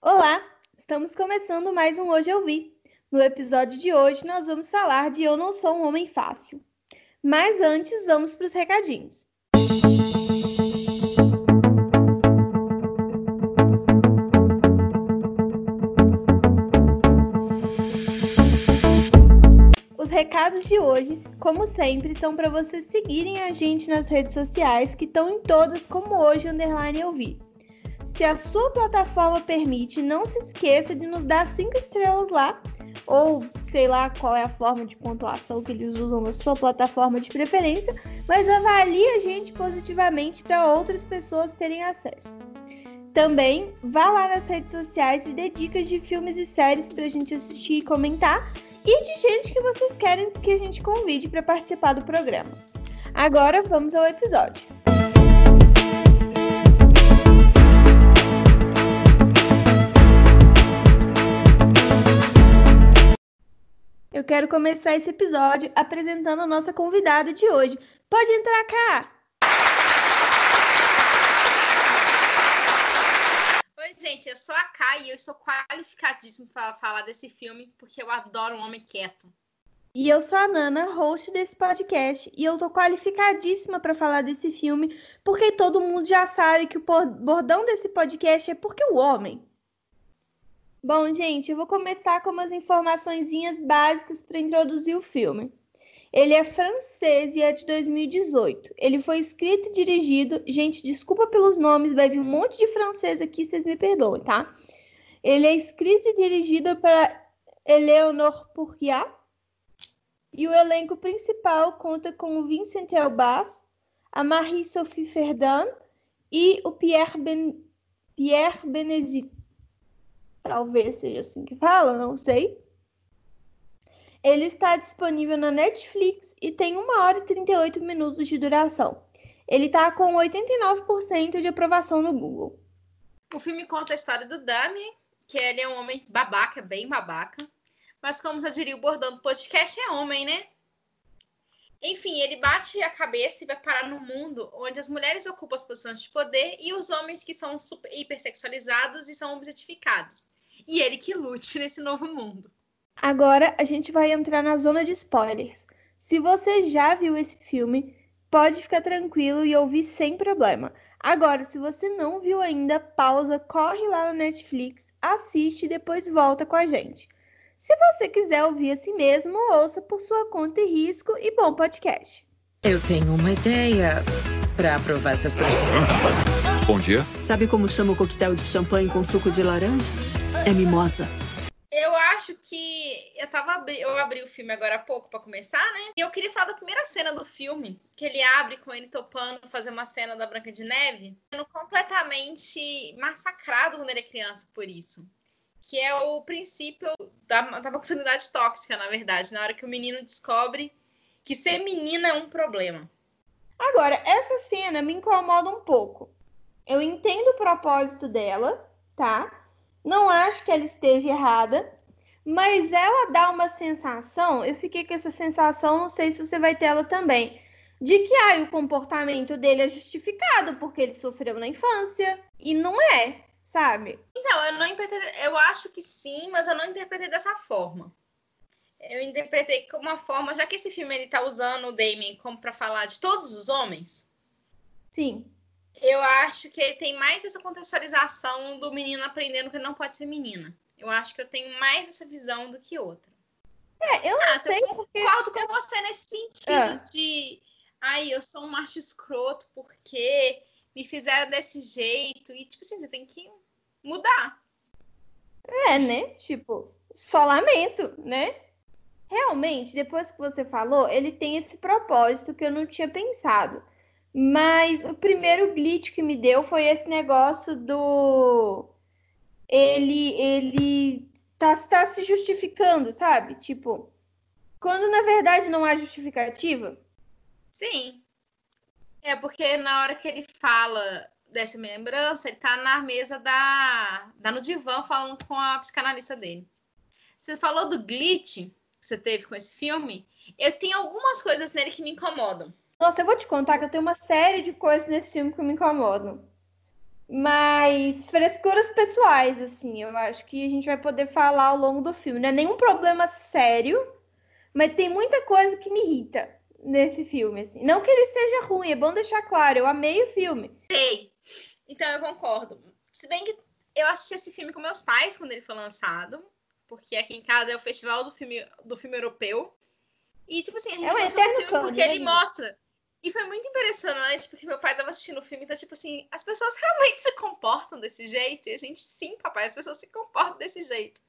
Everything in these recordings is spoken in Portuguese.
Olá, estamos começando mais um Hoje Eu Vi. No episódio de hoje, nós vamos falar de Eu Não Sou um Homem Fácil. Mas antes, vamos para os recadinhos. Os recados de hoje, como sempre, são para vocês seguirem a gente nas redes sociais, que estão em todas como hoje underline eu vi. Se a sua plataforma permite, não se esqueça de nos dar cinco estrelas lá, ou sei lá qual é a forma de pontuação que eles usam na sua plataforma de preferência, mas avalie a gente positivamente para outras pessoas terem acesso. Também vá lá nas redes sociais e dê dicas de filmes e séries para a gente assistir e comentar, e de gente que vocês querem que a gente convide para participar do programa. Agora vamos ao episódio. Eu quero começar esse episódio apresentando a nossa convidada de hoje. Pode entrar cá! Oi, gente, eu sou a Kai e eu sou qualificadíssima para falar desse filme porque eu adoro um homem quieto. E eu sou a Nana, host desse podcast, e eu tô qualificadíssima para falar desse filme porque todo mundo já sabe que o bordão desse podcast é porque o homem. Bom, gente, eu vou começar com umas informações básicas para introduzir o filme. Ele é francês e é de 2018. Ele foi escrito e dirigido. Gente, desculpa pelos nomes, vai vir um monte de francês aqui, vocês me perdoem, tá? Ele é escrito e dirigido para Eleonore Pourriat. E o elenco principal conta com o Vincent Elbaz, a Marie-Sophie Verdun e o Pierre, ben... Pierre Benezit. Talvez seja assim que fala, não sei. Ele está disponível na Netflix e tem 1 hora e 38 minutos de duração. Ele está com 89% de aprovação no Google. O filme conta a história do Damien, que ele é um homem babaca, bem babaca. Mas como já diria o bordão do podcast, é homem, né? Enfim, ele bate a cabeça e vai parar no mundo onde as mulheres ocupam as posições de poder e os homens que são hipersexualizados e são objetificados. E ele que lute nesse novo mundo. Agora a gente vai entrar na zona de spoilers. Se você já viu esse filme, pode ficar tranquilo e ouvir sem problema. Agora, se você não viu ainda, pausa, corre lá na Netflix, assiste e depois volta com a gente. Se você quiser ouvir assim mesmo, ouça por sua conta e risco e bom podcast. Eu tenho uma ideia para aprovar essas praxinhas. Bom dia. Sabe como chama o coquetel de champanhe com suco de laranja? É mimosa. Eu acho que eu tava eu abri o filme agora há pouco para começar, né? E eu queria falar da primeira cena do filme, que ele abre com ele topando fazer uma cena da Branca de Neve, sendo completamente massacrado quando ele é criança por isso. Que é o princípio da, da masculinidade tóxica, na verdade, na hora que o menino descobre que ser menina é um problema. Agora, essa cena me incomoda um pouco. Eu entendo o propósito dela, tá? Não acho que ela esteja errada, mas ela dá uma sensação, eu fiquei com essa sensação, não sei se você vai ter ela também, de que ah, o comportamento dele é justificado porque ele sofreu na infância. E não é, sabe? Então, eu não interpretei, eu acho que sim, mas eu não interpretei dessa forma. Eu interpretei como uma forma, já que esse filme ele tá usando o Damien como para falar de todos os homens. Sim eu acho que ele tem mais essa contextualização do menino aprendendo que não pode ser menina. Eu acho que eu tenho mais essa visão do que outra. É, eu não ah, sei. Eu concordo porque... com você nesse sentido é. de. Ai, eu sou um macho escroto porque me fizeram desse jeito. E, tipo assim, você tem que mudar. É, né? Tipo, só lamento, né? Realmente, depois que você falou, ele tem esse propósito que eu não tinha pensado. Mas o primeiro glitch que me deu foi esse negócio do. Ele, ele tá, tá se justificando, sabe? Tipo, quando na verdade não há justificativa. Sim. É porque na hora que ele fala dessa lembrança, ele tá na mesa da. tá no divã falando com a psicanalista dele. Você falou do glitch que você teve com esse filme. Eu tenho algumas coisas nele que me incomodam. Nossa, eu vou te contar que eu tenho uma série de coisas nesse filme que me incomodam. Mas frescuras pessoais, assim, eu acho que a gente vai poder falar ao longo do filme. Não é nenhum problema sério, mas tem muita coisa que me irrita nesse filme, assim. Não que ele seja ruim, é bom deixar claro, eu amei o filme. Sei. Então eu concordo. Se bem que eu assisti esse filme com meus pais quando ele foi lançado, porque aqui em casa é o festival do filme do filme europeu. E tipo assim, a gente É um gostou do filme porque né, ele mostra e foi muito impressionante, porque meu pai tava assistindo o filme, então, tipo assim, as pessoas realmente se comportam desse jeito. E a gente, sim, papai, as pessoas se comportam desse jeito.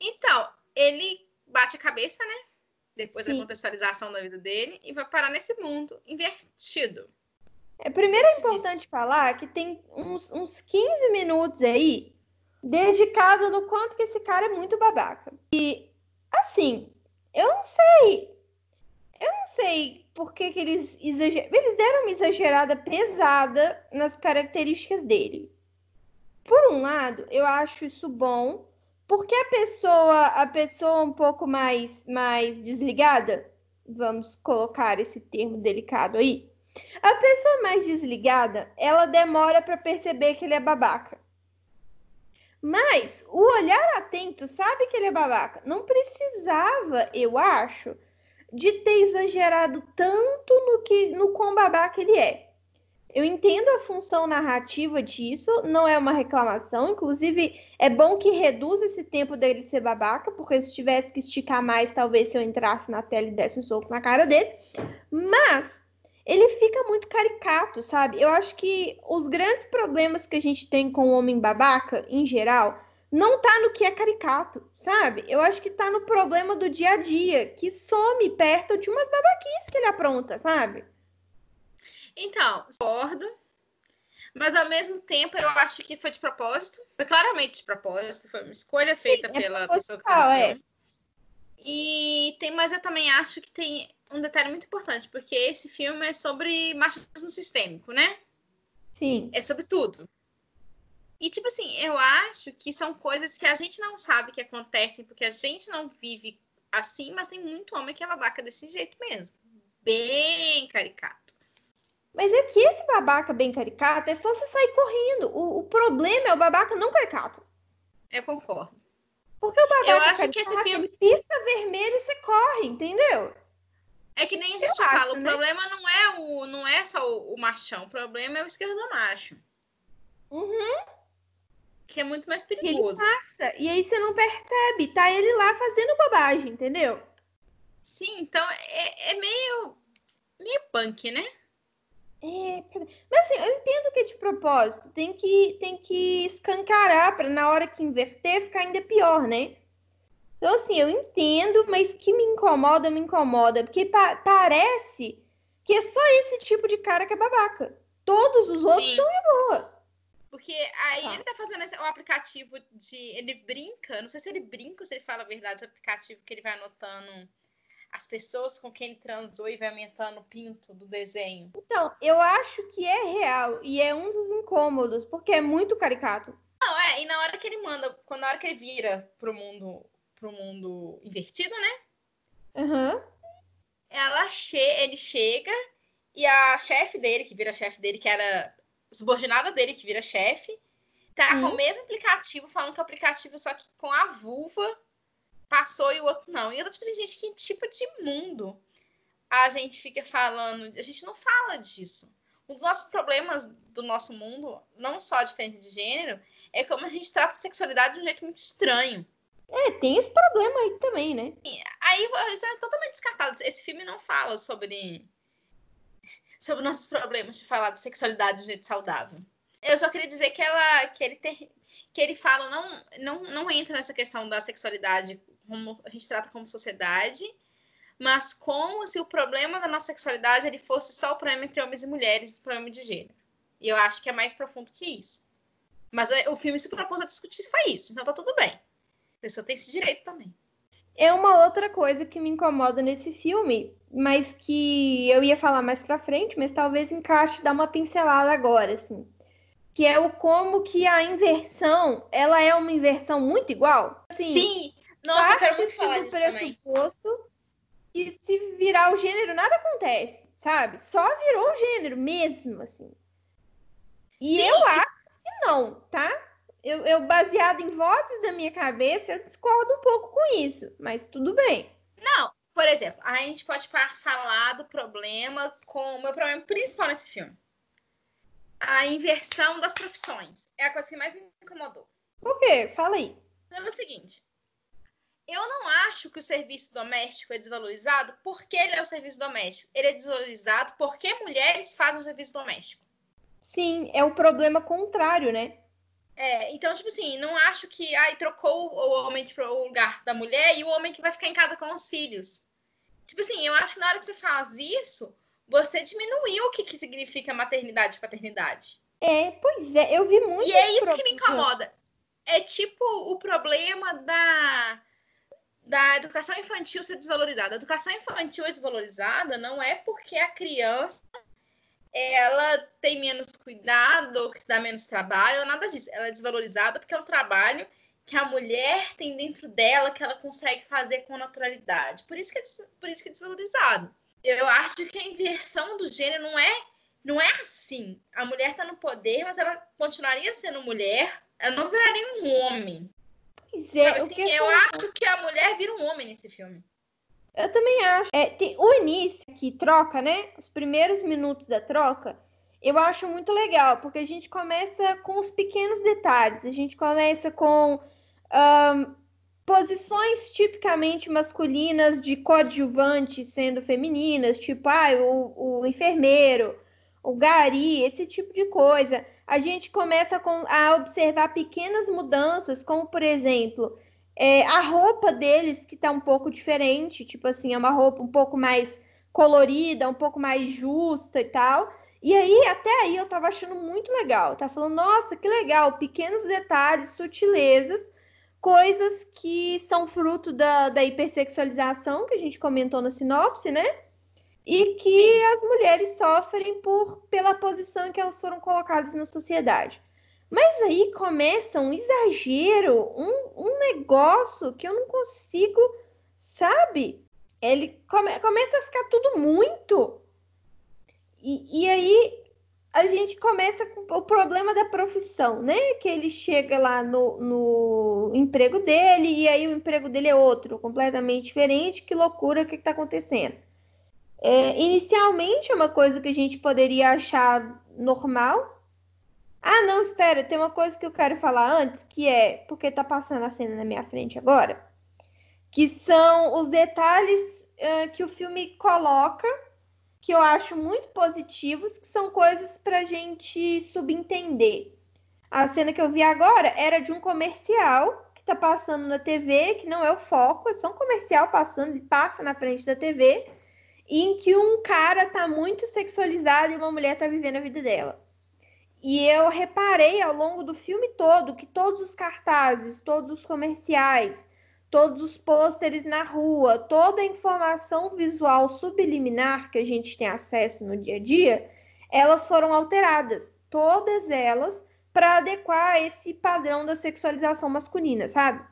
Então, ele bate a cabeça, né? Depois da Sim. contextualização da vida dele, e vai parar nesse mundo invertido. É, primeiro é Antes disso. importante falar que tem uns, uns 15 minutos aí dedicado no quanto que esse cara é muito babaca. E, assim, eu não sei. Eu não sei por que, que eles exageram. Eles deram uma exagerada pesada nas características dele. Por um lado, eu acho isso bom, porque a pessoa, a pessoa um pouco mais, mais desligada, vamos colocar esse termo delicado aí, a pessoa mais desligada, ela demora para perceber que ele é babaca. Mas o olhar atento sabe que ele é babaca. Não precisava, eu acho, de ter exagerado tanto no que no quão babaca ele é. Eu entendo a função narrativa disso, não é uma reclamação. Inclusive, é bom que reduza esse tempo dele ser babaca, porque se tivesse que esticar mais, talvez se eu entrasse na tela e desse um soco na cara dele. Mas ele fica muito caricato, sabe? Eu acho que os grandes problemas que a gente tem com o homem babaca, em geral, não tá no que é caricato, sabe? Eu acho que tá no problema do dia a dia, que some perto de umas babaquices que ele apronta, sabe? Então, concordo. Mas ao mesmo tempo, eu acho que foi de propósito. Foi claramente de propósito. Foi uma escolha feita é pela pessoa que fez o é. E tem, mas eu também acho que tem um detalhe muito importante, porque esse filme é sobre machismo sistêmico, né? Sim. É sobre tudo. E, tipo assim, eu acho que são coisas que a gente não sabe que acontecem, porque a gente não vive assim, mas tem muito homem que é babaca desse jeito mesmo. Bem caricato. Mas é que esse babaca bem caricato é só você sair correndo. O, o problema é o babaca não caricato. Eu concordo. Porque o babaca Eu acho que esse caricato, filme- ele pisca vermelho e você corre, entendeu? É que nem a Eu gente acho, fala, o né? problema não é o não é só o, o machão, o problema é o esquerdomacho, Uhum. Que é muito mais E ele perigoso. passa, e aí você não percebe, tá ele lá fazendo bobagem, entendeu? Sim, então é, é meio meio punk, né? É, mas assim, eu entendo que é de propósito, tem que, tem que escancarar para na hora que inverter ficar ainda pior, né? Então, assim, eu entendo, mas que me incomoda, me incomoda, porque pa- parece que é só esse tipo de cara que é babaca. Todos os outros Sim. são de boa. Porque aí Tá. ele tá fazendo esse, o aplicativo de. Ele brinca, não sei se ele brinca ou se ele fala a verdade, o aplicativo que ele vai anotando as pessoas com quem ele transou e vai aumentando o pinto do desenho. Então, eu acho que é real e é um dos incômodos, porque é muito caricato. Não, é, e na hora que ele manda, quando na hora que ele vira pro mundo, pro mundo invertido, né? Aham. ela che ele chega e a chefe dele, que vira chefe dele, que era subordinada dele, que vira chefe, tá Hum. com o mesmo aplicativo, falando que o aplicativo só que com a vulva passou e o outro não. E eu tô tipo assim, gente, que tipo de mundo a gente fica falando? A gente não fala disso. Um dos nossos problemas do nosso mundo, não só a diferença de gênero, é como a gente trata a sexualidade de um jeito muito estranho. É, tem esse problema aí também, né? Aí isso é totalmente descartado. Esse filme não fala sobre sobre nossos problemas de falar de sexualidade de um jeito saudável. Eu só queria dizer que ela que ele ter, que ele fala não não não entra nessa questão da sexualidade como a gente trata como sociedade, mas como se o problema da nossa sexualidade ele fosse só o problema entre homens e mulheres, o problema de gênero. E eu acho que é mais profundo que isso. Mas é, o filme se propôs a discutir foi isso, então tá tudo bem. A pessoa tem esse direito também. É uma outra coisa que me incomoda nesse filme, mas que eu ia falar mais pra frente, mas talvez encaixe dar uma pincelada agora, assim. Que é o como que a inversão, ela é uma inversão muito igual. Assim, Sim! Nossa, eu quero muito falar disso também. pressuposto E se virar o gênero, nada acontece, sabe? Só virou o gênero mesmo, assim. E Sim. eu acho não, tá? Eu, eu, baseado em vozes da minha cabeça, eu discordo um pouco com isso, mas tudo bem. Não, por exemplo, a gente pode falar do problema com o meu problema principal nesse filme. A inversão das profissões. É a coisa que mais me incomodou. Por quê? Fala aí. Pelo seguinte, eu não acho que o serviço doméstico é desvalorizado porque ele é o serviço doméstico. Ele é desvalorizado porque mulheres fazem o serviço doméstico. Sim, é o problema contrário, né? É, então, tipo assim, não acho que ai, trocou o homem para o lugar da mulher e o homem que vai ficar em casa com os filhos. Tipo assim, eu acho que na hora que você faz isso, você diminuiu o que, que significa maternidade e paternidade. É, pois é, eu vi muito. E é isso que me incomoda. É tipo o problema da da educação infantil ser desvalorizada. A educação infantil é desvalorizada não é porque a criança ela tem menos cuidado ou que dá menos trabalho, ou nada disso. Ela é desvalorizada porque é um trabalho que a mulher tem dentro dela que ela consegue fazer com naturalidade. Por isso que é, por isso que é desvalorizado. Eu acho que a inversão do gênero não é não é assim. A mulher está no poder, mas ela continuaria sendo mulher. Ela não viraria um homem. Pois é, assim, eu acho que a mulher vira um homem nesse filme. Eu também acho. É, tem, o início que troca, né? Os primeiros minutos da troca, eu acho muito legal, porque a gente começa com os pequenos detalhes. A gente começa com um, posições tipicamente masculinas de coadjuvantes sendo femininas, tipo ah, o, o enfermeiro, o gari, esse tipo de coisa a gente começa com, a observar pequenas mudanças, como por exemplo, é, a roupa deles que está um pouco diferente, tipo assim, é uma roupa um pouco mais colorida, um pouco mais justa e tal. E aí, até aí, eu tava achando muito legal. Tá falando, nossa, que legal, pequenos detalhes, sutilezas, coisas que são fruto da, da hipersexualização que a gente comentou na sinopse, né? e que Sim. as mulheres sofrem por pela posição em que elas foram colocadas na sociedade. Mas aí começa um exagero, um, um negócio que eu não consigo, sabe? Ele come, começa a ficar tudo muito. E, e aí a gente começa com o problema da profissão, né? Que ele chega lá no, no emprego dele e aí o emprego dele é outro, completamente diferente. Que loucura, o que está acontecendo? É, inicialmente é uma coisa que a gente poderia achar normal. Ah, não, espera, tem uma coisa que eu quero falar antes, que é porque tá passando a cena na minha frente agora, que são os detalhes uh, que o filme coloca, que eu acho muito positivos, que são coisas para a gente subentender. A cena que eu vi agora era de um comercial que tá passando na TV, que não é o foco, é só um comercial passando, ele passa na frente da TV em que um cara tá muito sexualizado e uma mulher tá vivendo a vida dela. E eu reparei ao longo do filme todo que todos os cartazes, todos os comerciais, todos os pôsteres na rua, toda a informação visual subliminar que a gente tem acesso no dia a dia, elas foram alteradas, todas elas para adequar esse padrão da sexualização masculina, sabe?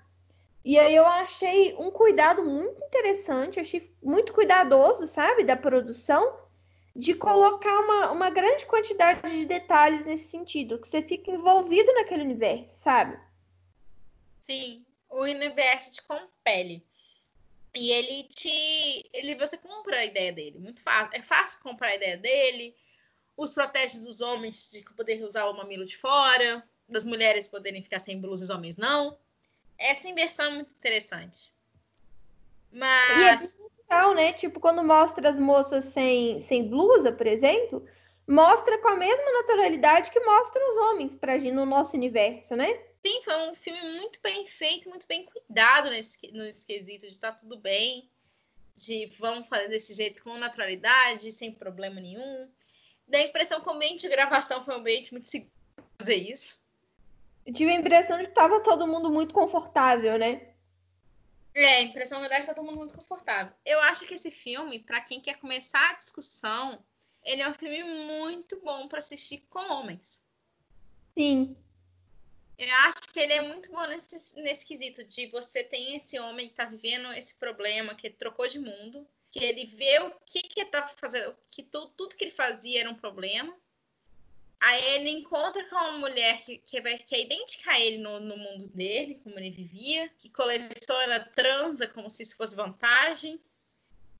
E aí eu achei um cuidado muito interessante, achei muito cuidadoso, sabe, da produção, de colocar uma, uma grande quantidade de detalhes nesse sentido, que você fica envolvido naquele universo, sabe? Sim, o universo te compele. E ele te. Ele, você compra a ideia dele. Muito fácil. É fácil comprar a ideia dele. Os protestos dos homens de poder usar o mamilo de fora, das mulheres poderem ficar sem blusa e os homens não essa inversão é muito interessante. Mas. Legal, né? Tipo, quando mostra as moças sem, sem blusa, por exemplo, mostra com a mesma naturalidade que mostra os homens pra agir no nosso universo, né? Sim, foi um filme muito bem feito, muito bem cuidado nesse, nesse quesito de tá tudo bem, de vamos fazer desse jeito com naturalidade, sem problema nenhum. Dá a impressão que o ambiente de gravação foi um ambiente muito seguro fazer isso. Eu tive a impressão de que tava todo mundo muito confortável, né? É, a impressão é que tá todo mundo muito confortável. Eu acho que esse filme, para quem quer começar a discussão, ele é um filme muito bom para assistir com homens. Sim. Eu acho que ele é muito bom nesse, nesse quesito de você tem esse homem que tá vivendo esse problema, que ele trocou de mundo, que ele vê o que que tá fazendo, que tu, tudo que ele fazia era um problema, Aí ele encontra com uma mulher que, que, vai, que é idêntica a ele no, no mundo dele, como ele vivia, que coleciona transa como se isso fosse vantagem.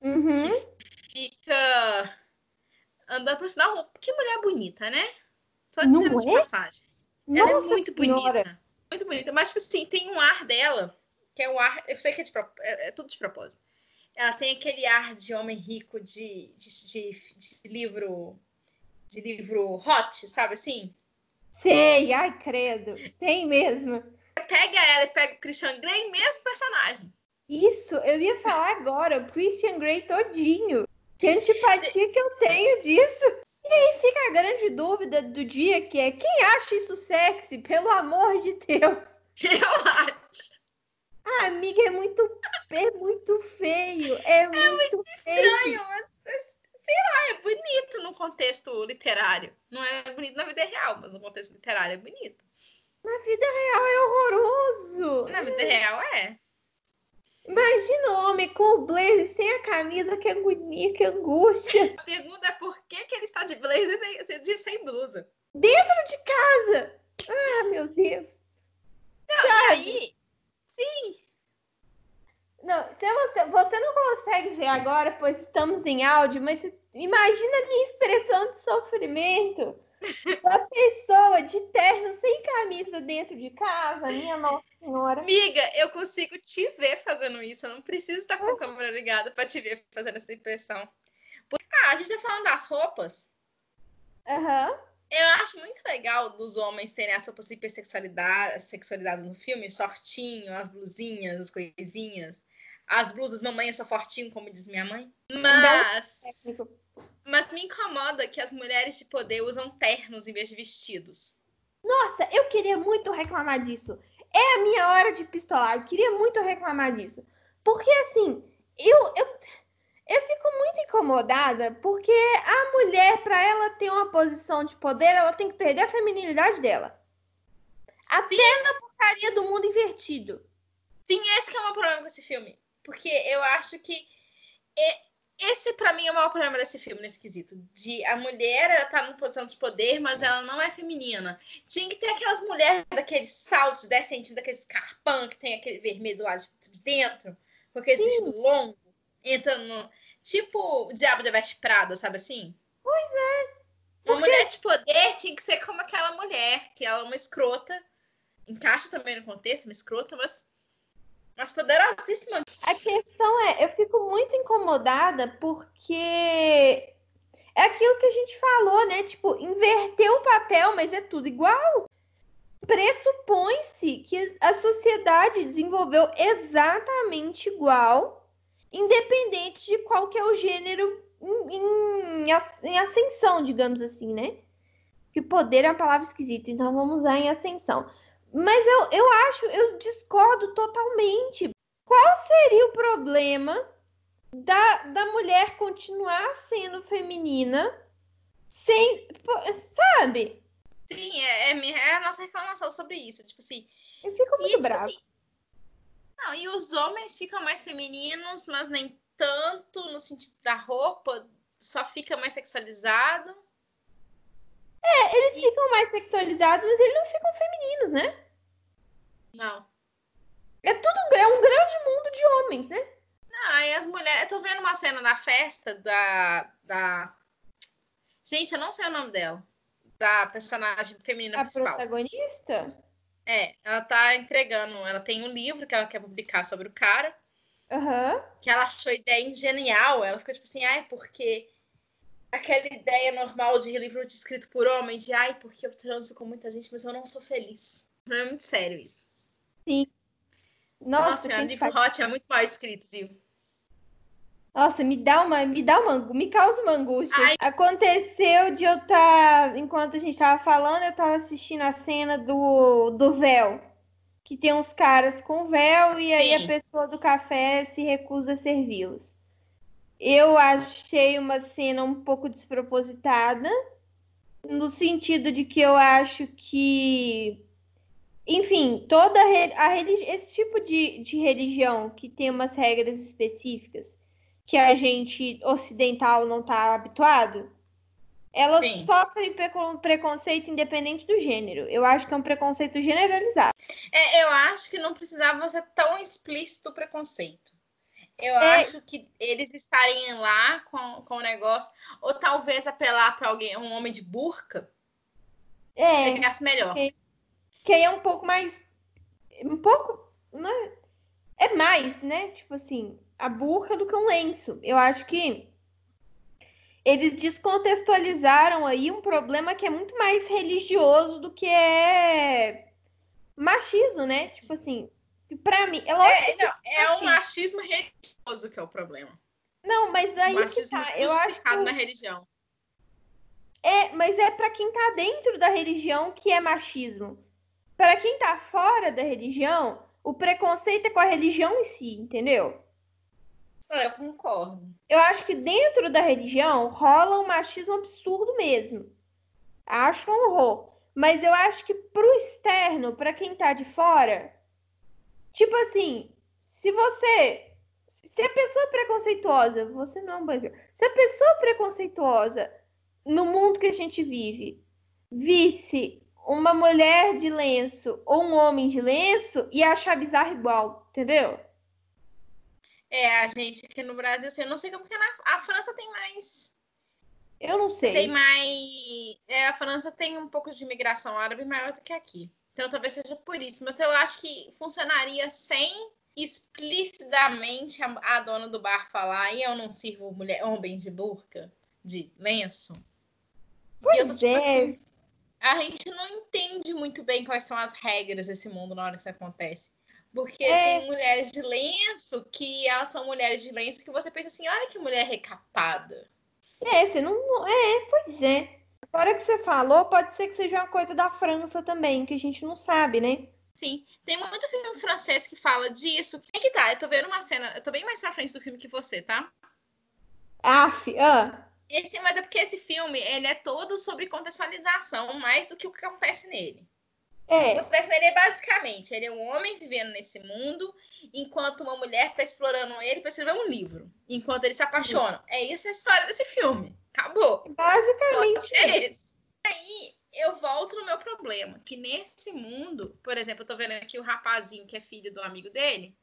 Uhum. Que fica andando por sinal. Que mulher bonita, né? Só dizendo de é? passagem. Ela é Nossa muito Senhora. bonita. Muito bonita. Mas, tipo assim, tem um ar dela, que é o ar. Eu sei que é, de, é, é tudo de propósito. Ela tem aquele ar de homem rico de, de, de, de livro. De livro hot, sabe assim? Sei, ai, credo. Tem mesmo. Pega ela e pega o Christian Grey, mesmo personagem. Isso, eu ia falar agora, o Christian Grey todinho. Que antipatia que eu tenho disso. E aí fica a grande dúvida do dia que é quem acha isso sexy, pelo amor de Deus? Eu acho. Ah, amiga, é muito, é muito feio. É, muito, feio. Estranho, mas lá, é bonito no contexto literário. Não é bonito na vida real, mas no contexto literário é bonito. Na vida real é horroroso. Na vida real é. Imagina o homem com o blazer sem a camisa, que agonia, que angústia. A pergunta é por que, que ele está de blazer de- sem blusa? Dentro de casa. Ah, meu Deus. Não, e aí, sim, Não, se você, você não consegue ver agora, pois estamos em áudio, mas você- imagina a minha expressão de sofrimento da pessoa de terno sem camisa dentro de casa, minha nossa senhora. amiga, eu consigo te ver fazendo isso. Eu não preciso estar com a câmera ligada para te ver fazendo essa impressão. Ah, a gente tá falando das roupas. Aham. Eu acho muito legal dos homens terem essa hipersexualidade sexualidade no filme, shortinho, as blusinhas, as coisinhas. As blusas, mamãe, eu sou fortinho, como diz minha mãe. Mas, Técnico. mas me incomoda que as mulheres de poder usam ternos em vez de vestidos. Nossa, eu queria muito reclamar disso. É a minha hora de pistolar. Eu queria muito reclamar disso. Porque, assim, eu, eu, eu fico muito incomodada porque a mulher, para ela ter uma posição de poder, ela tem que perder a feminilidade dela. Até na porcaria do mundo invertido. Sim, esse que é o meu problema com esse filme. Porque eu acho que é- esse, pra mim, é o maior problema desse filme, nesse quesito. De a mulher, ela tá numa posição de poder, mas ela não é feminina. Tinha que ter aquelas mulheres daqueles saltos de 10 centímetros, daqueles carpão que tem aquele vermelho do lado de dentro, com aqueles vestidos longos, entrando no... Tipo o Diabo de Veste Prada, sabe assim? Pois é. Uma mulher de poder tinha que ser como aquela mulher, que ela é uma escrota. Encaixa também no contexto, uma escrota, mas mas poderosíssima. A questão é, eu fico muito incomodada porque é aquilo que a gente falou, né? Tipo, inverter o papel, mas é tudo igual. Pressupõe-se que a sociedade desenvolveu exatamente igual, independente de qual que é o gênero em, em, em ascensão, digamos assim, né? Que poder é uma palavra esquisita, então vamos usar em ascensão. Mas eu, eu acho, eu discordo totalmente. Qual seria o problema da, da mulher continuar sendo feminina sem. Sabe? Sim, é, é, é a nossa reclamação sobre isso. Tipo assim. Eu fico E, muito tipo brava. assim, não, e os homens ficam mais femininos, mas nem tanto no sentido da roupa, só fica mais sexualizado. Eles ficam mais sexualizados, mas eles não ficam femininos, né? Não. É tudo é um grande mundo de homens, né? Não, aí as mulheres. Eu tô vendo uma cena da festa da. da... Gente, eu não sei o nome dela. Da personagem feminina A principal. protagonista. É, ela tá entregando. Ela tem um livro que ela quer publicar sobre o cara. Aham. que ela achou a ideia genial. Ela ficou tipo assim, ai, porque aquela ideia normal de livro escrito por homem, de ai, porque eu transo com muita gente, mas eu não sou feliz. Não é muito sério isso. Nossa, Nossa, quem o livro faz- hot é muito mal escrito, viu? Nossa, me dá uma, me dá uma, me causa uma angústia. Ai. Aconteceu de eu estar, enquanto a gente tava falando, eu tava assistindo a cena do, do véu. Que tem uns caras com véu e aí Sim. a pessoa do café se recusa a servi-los. Eu achei uma cena um pouco despropositada, no sentido de que eu acho que, enfim, toda a, a esse tipo de, de religião que tem umas regras específicas que a gente ocidental não está habituado, Elas Sim. sofrem precon- preconceito independente do gênero. Eu acho que é um preconceito generalizado. É, eu acho que não precisava ser tão explícito o preconceito. Eu É. acho que eles estarem lá com, com o negócio, ou talvez apelar para alguém, um homem de burca, É, pegasse melhor. que aí é um pouco mais. Um pouco. Né? É mais, né? Tipo assim, a burca do que um lenço. Eu acho que eles descontextualizaram aí um problema que é muito mais religioso do que é machismo, né? Tipo assim, pra mim. É lógico É, não, é o machismo. machismo religioso que é o problema. Não, mas aí o que machismo tá. Eu acho que na religião. É, mas é pra quem tá dentro da religião que é machismo. Pra quem tá fora da religião, o preconceito é com a religião em si, entendeu? Eu concordo. Eu acho que dentro da religião rola um machismo absurdo mesmo. Acho um horror. Mas eu acho que pro externo, pra quem tá de fora, tipo assim, se você. Se a pessoa é preconceituosa, você não é um exemplo. Se a pessoa é preconceituosa no mundo que a gente vive, visse uma mulher de lenço ou um homem de lenço e achar bizarro igual, entendeu? É, a gente aqui no Brasil, assim, eu não sei como que na, a França tem mais. Eu não sei. Tem mais. É, a França tem um pouco de imigração árabe maior do que aqui. Então talvez seja por isso. Mas eu acho que funcionaria sem explicitamente a, a dona do bar falar e eu não sirvo mulher, homem de burca, de lenço. Pois e eu tô, tipo é. assim, a gente não entende muito bem quais são as regras desse mundo na hora que isso acontece. Porque É. tem mulheres de lenço que elas são mulheres de lenço que você pensa assim, olha que mulher recatada. É, você não. não- É, pois é. Agora que você falou, pode ser que seja uma coisa da França também, que a gente não sabe, né? Sim, tem muito filme francês que fala disso. Quem que tá? Eu tô vendo uma cena, eu tô bem mais pra frente do filme que você, tá? Af, ah, Esse, mas é porque esse filme, ele é todo sobre contextualização, mais do que o que acontece nele. O que é. acontece nele é basicamente, ele é um homem vivendo nesse mundo, enquanto uma mulher tá explorando ele pra escrever um livro. Enquanto eles se apaixonam. É isso a história desse filme. Acabou. Basicamente. é esse. Aí eu volto no meu problema, que nesse mundo, por exemplo, eu tô vendo aqui o rapazinho que é filho do amigo dele,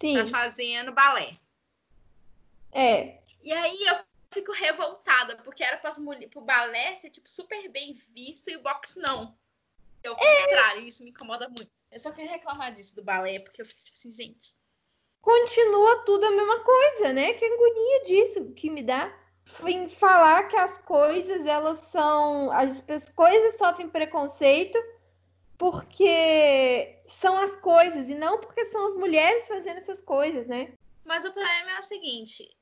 Sim, tá fazendo balé. é. E aí eu fico revoltada, porque era para o balé ser tipo super bem visto e o boxe não. É o contrário, isso me incomoda muito. Eu só quero reclamar disso do balé, porque eu fico tipo assim, gente. Continua tudo a mesma coisa, né? Que agonia disso que me dá. Em falar que as coisas, elas são. As coisas sofrem preconceito porque são as coisas e não porque são as mulheres fazendo essas coisas, né? Mas o problema é o seguinte: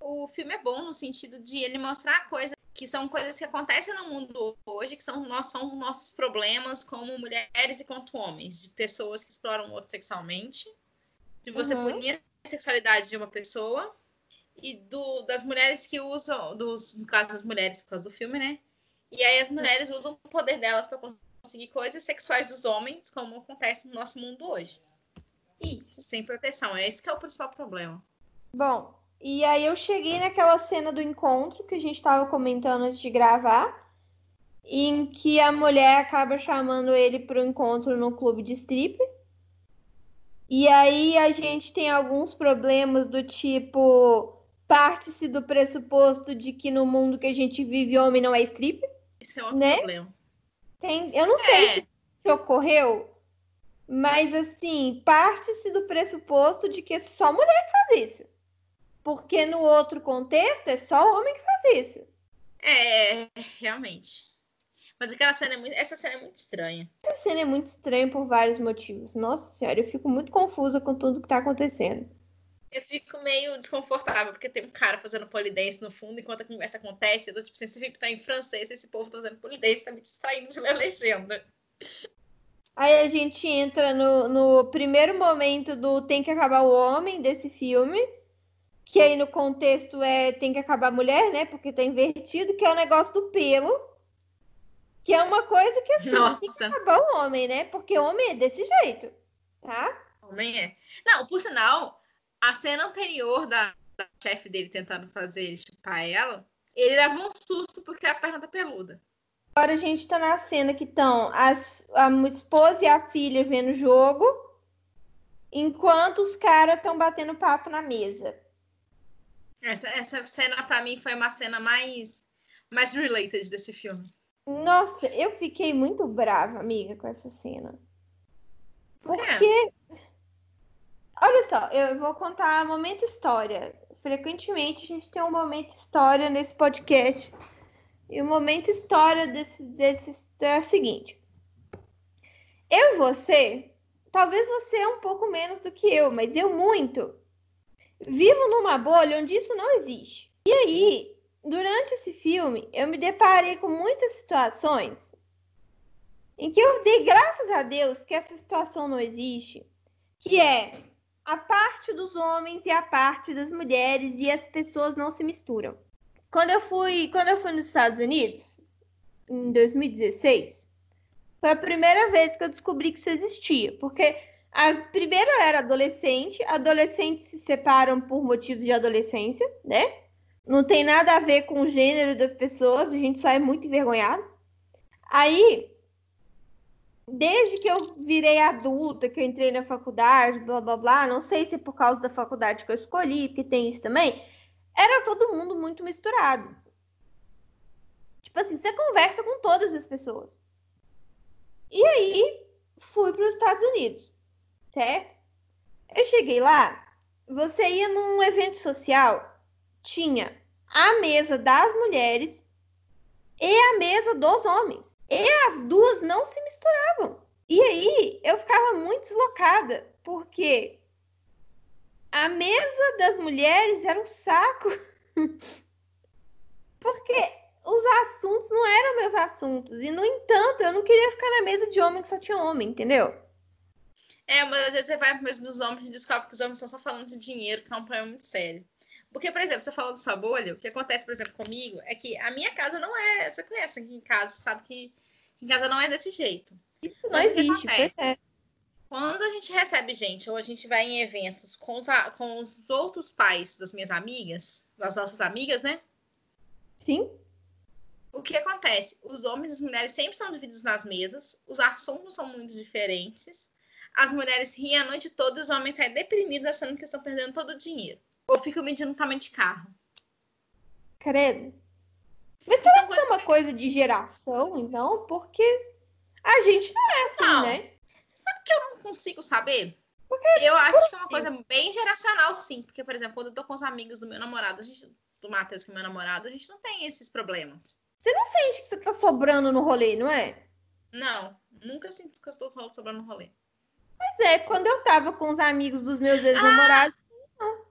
o filme é bom no sentido de ele mostrar coisas que são coisas que acontecem no mundo hoje, que são, são nossos problemas como mulheres e quanto homens, de pessoas que exploram o outro sexualmente, de você Uhum. punir a sexualidade de uma pessoa e do, das mulheres que usam, dos, no caso das mulheres, por causa do filme, né? E aí as mulheres usam o poder delas para conseguir coisas sexuais dos homens, como acontece no nosso mundo hoje. E sem proteção. É esse que é o principal problema. Bom, e aí eu cheguei naquela cena do encontro que a gente estava comentando antes de gravar, em que a mulher acaba chamando ele para o encontro no clube de strip. E aí a gente tem alguns problemas do tipo parte-se do pressuposto de que no mundo que a gente vive homem não é strip. Esse é outro Né? problema. Tem, eu não sei É, se ocorreu, mas assim, parte-se do pressuposto de que só mulher que faz isso. Porque no outro contexto é só homem que faz isso. é, realmente. Mas aquela cena é muito, essa cena é muito estranha. Essa cena é muito estranha por vários motivos. Nossa senhora, eu fico muito confusa com tudo que tá acontecendo. Eu fico meio desconfortável, porque tem um cara fazendo polidense no fundo, enquanto a conversa acontece. Eu tô tipo, assim, esse filme tá em francês, esse povo tá fazendo polidense, tá me distraindo de ler a legenda. Aí a gente entra no, no primeiro momento do Tem que acabar o homem desse filme. Que aí no contexto é tem que acabar a mulher, né? Porque tá invertido, que é o negócio do pelo. Que é uma coisa que assim, tem que Nossa, acabar o homem, né? Porque homem é desse jeito, tá? homem é. Não, por sinal, a cena anterior da, da chefe dele tentando fazer ele chupar ela Ele leva um susto porque a perna tá peluda. Agora a gente tá na cena que estão a esposa e a filha vendo o jogo, enquanto os caras estão batendo papo na mesa. Essa, essa cena, para mim, foi uma cena mais, mais related desse filme. Nossa, eu fiquei muito brava, amiga, com essa cena. Por quê? Olha só, eu vou contar momento história. Frequentemente a gente tem um momento história nesse podcast. E o momento história desse, desse é o seguinte. Eu e você, talvez você é um pouco menos do que eu, mas eu muito. Vivo numa bolha onde isso não existe. E aí, durante esse filme, eu me deparei com muitas situações em que eu dei graças a Deus que essa situação não existe, que é a parte dos homens e a parte das mulheres e as pessoas não se misturam. Quando eu fui, quando eu fui nos Estados Unidos, em 2016, foi a primeira vez que eu descobri que isso existia, porque a primeira era adolescente, adolescentes se separam por motivos de adolescência, né? Não tem nada a ver com o gênero das pessoas, a gente só é muito envergonhado. Aí, desde que eu virei adulta, que eu entrei na faculdade, blá blá blá, não sei se é por causa da faculdade que eu escolhi, porque tem isso também, era todo mundo muito misturado. Tipo assim, você conversa com todas as pessoas. E aí, fui para os Estados Unidos, certo? Eu cheguei lá, você ia num evento social, tinha a mesa das mulheres e a mesa dos homens. E as duas não se misturavam. E aí, eu ficava muito deslocada, porque a mesa das mulheres era um saco. Porque os assuntos não eram meus assuntos. E, no entanto, eu não queria ficar na mesa de homem que só tinha homem, entendeu? É, mas às vezes você vai pra mesa dos homens e descobre que os homens estão só falando de dinheiro, que é um problema muito sério. Porque, por exemplo, você falou do sabolho, o que acontece, por exemplo, comigo, é que a minha casa não é. Você conhece aqui em casa, sabe que em casa não é desse jeito. Isso não mas existe, pois é. Quando a gente recebe gente, ou a gente vai em eventos com os, com os outros pais das minhas amigas, das nossas amigas, né? Sim. O que acontece? Os homens e as mulheres sempre são divididos nas mesas, os assuntos são muito diferentes, as mulheres riem a noite toda e os homens saem deprimidos achando que estão perdendo todo o dinheiro. Ou ficam medindo tamanho de carro. Credo. Mas será que isso é uma coisa de geração, então? Porque a gente não é assim, não. né? Sabe que eu não consigo saber? Porque, eu acho que é uma coisa bem geracional, sim. Porque, por exemplo, quando eu tô com os amigos do meu namorado, a gente, do Matheus, que é meu namorado, a gente não tem esses problemas. Você não sente que você tá sobrando no rolê, não é? Não, nunca sinto que eu estou sobrando no rolê. Pois é, quando eu tava com os amigos dos meus ex-namorados, ah, não.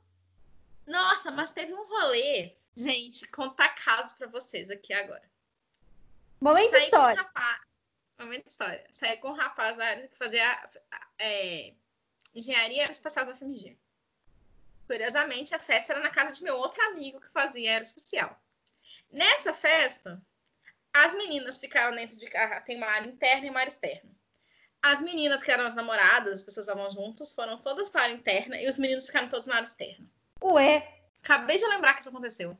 Nossa, mas teve um rolê. Gente, contar caso pra vocês aqui agora. Momento Saí história. Momento história. Saí com um rapaz que fazia é, engenharia aeroespacial da FMG. Curiosamente, a festa era na casa de meu outro amigo que fazia aeroespacial. Nessa festa, as meninas ficaram dentro de carro. Tem uma área interna e uma área externa. As meninas que eram as namoradas, as pessoas estavam juntos, foram todas para a área interna e os meninos ficaram todos na área externa. Ué? Acabei de lembrar que isso aconteceu.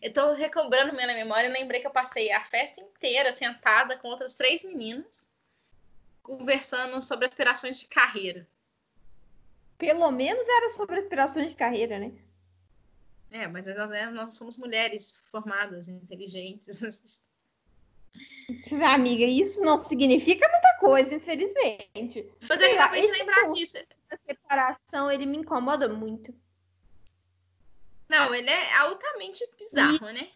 Eu tô recobrando minha memória e lembrei que eu passei a festa inteira sentada com outras três meninas, conversando sobre aspirações de carreira. Pelo menos era sobre aspirações de carreira, né? É, mas nós, nós somos mulheres formadas, inteligentes. Amiga, isso não significa muita coisa, infelizmente. Mas eu acabei de lembrar disso. A separação, ele me incomoda muito. Não, ele é altamente bizarro, e... né?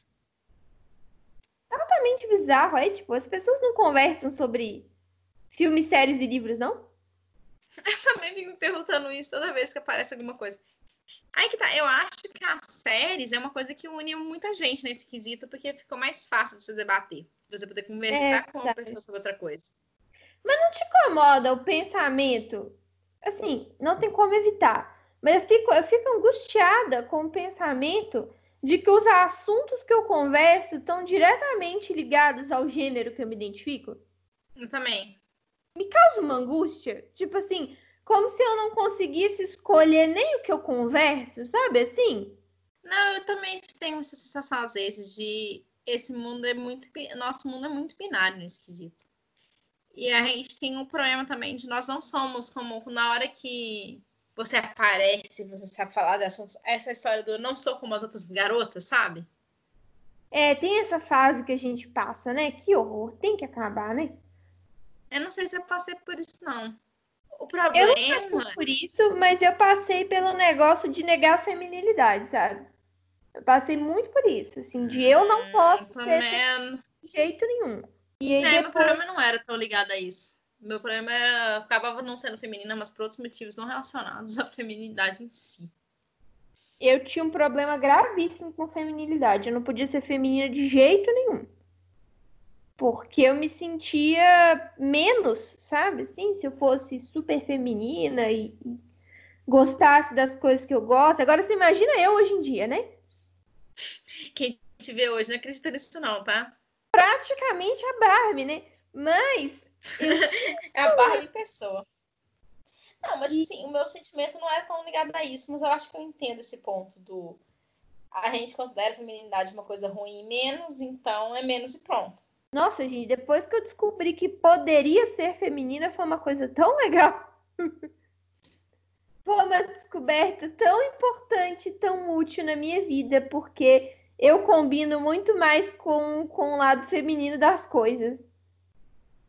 Altamente bizarro. Aí, tipo, as pessoas não conversam sobre filmes, séries e livros, não? Eu também fico me perguntando isso toda vez que aparece alguma coisa. Aí que tá, eu acho que as séries é uma coisa que une muita gente nesse quesito, porque ficou mais fácil de se debater. De você poder conversar é, com uma pessoa sobre outra coisa. Mas não te incomoda o pensamento? Assim, não tem como evitar. Mas eu fico, eu fico angustiada com o pensamento de que os assuntos que eu converso estão diretamente ligados ao gênero que eu me identifico. Eu também. Me causa uma angústia. Tipo assim, como se eu não conseguisse escolher nem o que eu converso, sabe assim? Não, eu também tenho essa sensação às vezes de esse mundo é muito. Nosso mundo é muito binário nesse quesito. E a gente tem um problema também de nós não somos como na hora que você aparece, você sabe falar dessa essa história do não sou como as outras garotas, sabe? É, tem essa fase que a gente passa, né? Que horror, tem que acabar, né? Eu não sei se eu passei por isso, não. O problema. Eu não passei por isso, mas eu passei pelo negócio de negar a feminilidade, sabe? Eu passei muito por isso, assim, de eu não hum, posso ser de jeito nenhum. E aí, é, depois... meu problema não era tão ligado a isso. Meu problema era. Acabava não sendo feminina, mas por outros motivos não relacionados à feminilidade em si. Eu tinha um problema gravíssimo com feminilidade. Eu não podia ser feminina de jeito nenhum. Porque eu me sentia menos, sabe? Assim, se eu fosse super feminina e, e gostasse das coisas que eu gosto. Agora você imagina eu hoje em dia, né? Quem te vê hoje não acredita nisso, não, tá? Praticamente a Barbie, né? Mas. É a Barbie pessoa. Não, mas tipo assim, o meu sentimento não é tão ligado a isso, mas eu acho que eu entendo esse ponto do. A gente considera a feminilidade uma coisa ruim e menos, então é menos e pronto. Nossa, gente, depois que eu descobri que poderia ser feminina, foi uma coisa tão legal. foi uma descoberta tão importante, tão útil na minha vida, porque eu combino muito mais com, com o lado feminino das coisas.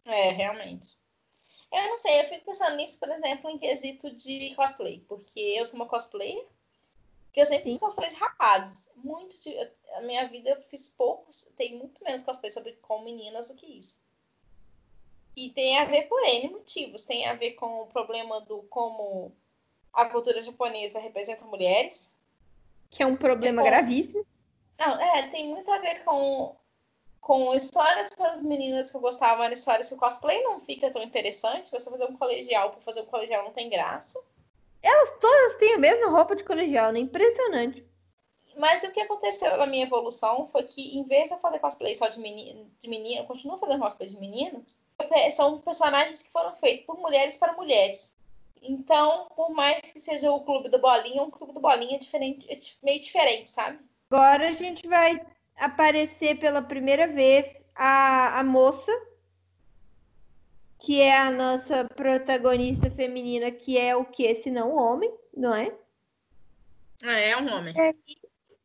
É, realmente. Eu não sei, eu fico pensando nisso, por exemplo, em quesito de cosplay, porque eu sou uma cosplayer, que eu sempre Sim. fiz cosplay de rapazes. Muito de, a minha vida eu fiz poucos, tem muito menos cosplay sobre com meninas do que isso. E tem a ver por N motivos. Tem a ver com o problema do como a cultura japonesa representa mulheres. Que é um problema com... gravíssimo. Não, é, tem muito a ver com, com histórias para as meninas que eu gostava, histórias que o cosplay não fica tão interessante. Você fazer um colegial por fazer um colegial não tem graça. Elas todas têm a mesma roupa de colegial, né? Impressionante. Mas o que aconteceu na minha evolução foi que, em vez de eu fazer cosplay só de menino, de menino eu continuo fazendo cosplay de meninos, são personagens que foram feitos por mulheres para mulheres. Então, por mais que seja o clube do Bolinha, um clube do Bolinha é diferente, é meio diferente, sabe? Agora a gente vai aparecer pela primeira vez a, a moça, que é a nossa protagonista feminina, que é o que? Se não o homem, não é? Ah, é um homem. É,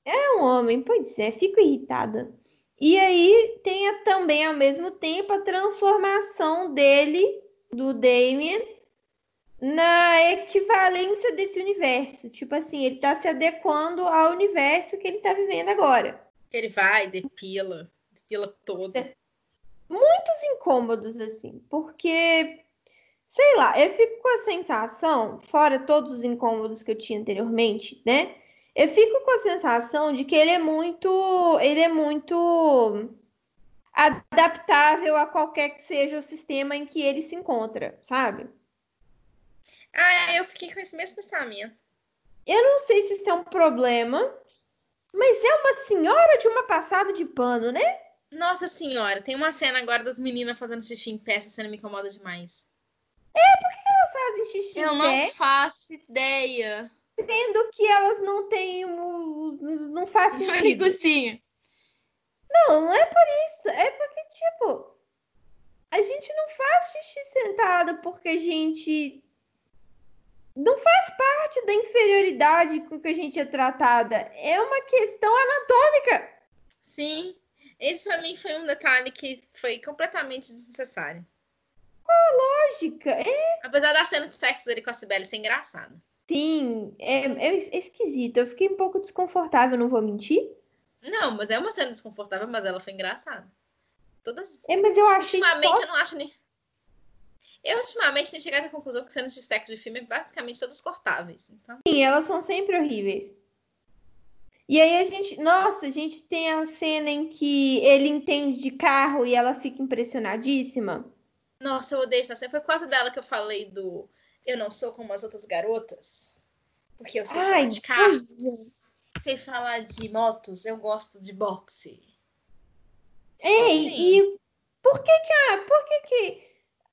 é um homem, pois é, fico irritada. E aí tem também ao mesmo tempo a transformação dele, do Damien, na equivalência desse universo. Tipo assim, ele tá se adequando ao universo que ele tá vivendo agora. Ele vai, depila, depila todo. É. Muitos incômodos, assim, porque, sei lá, eu fico com a sensação, fora todos os incômodos que eu tinha anteriormente, né? Eu fico com a sensação de que ele é muito. Ele é muito adaptável a qualquer que seja o sistema em que ele se encontra, sabe? Ah, eu fiquei com esse mesmo pensamento. Eu não sei se isso é um problema, mas é uma senhora de uma passada de pano, né? Nossa senhora, tem uma cena agora das meninas fazendo xixi em pé, essa cena me incomoda demais. É, por que elas fazem xixi eu em pé? Eu não faço ideia. Sendo que elas não têm. Não fazem sentido. Não, não é por isso. É porque, tipo, a gente não faz xixi sentado porque a gente não faz parte da inferioridade com que a gente é tratada. É uma questão anatômica. Sim, esse para mim foi um detalhe que foi completamente desnecessário. Qual a lógica? É... Apesar da cena de sexo dele com a Sibeli ser engraçada. Sim, é, é esquisito. Eu fiquei um pouco desconfortável, não vou mentir. Não, mas é uma cena desconfortável, mas ela foi engraçada. Todas. É, mas eu achei. Ultimamente só... eu não acho nem. Eu, ultimamente, tenho chegado à conclusão que cenas de sexo de filme é basicamente todas cortáveis. Então... Sim, elas são sempre horríveis. E aí a gente, nossa, a gente tem a cena em que ele entende de carro e ela fica impressionadíssima. Nossa, eu odeio essa cena. Foi por causa dela que eu falei do Eu não sou como as outras garotas. Porque eu sei Ai, falar de carros. É. Sei falar de motos, eu gosto de boxe. Ei, assim, e por que que a, por que que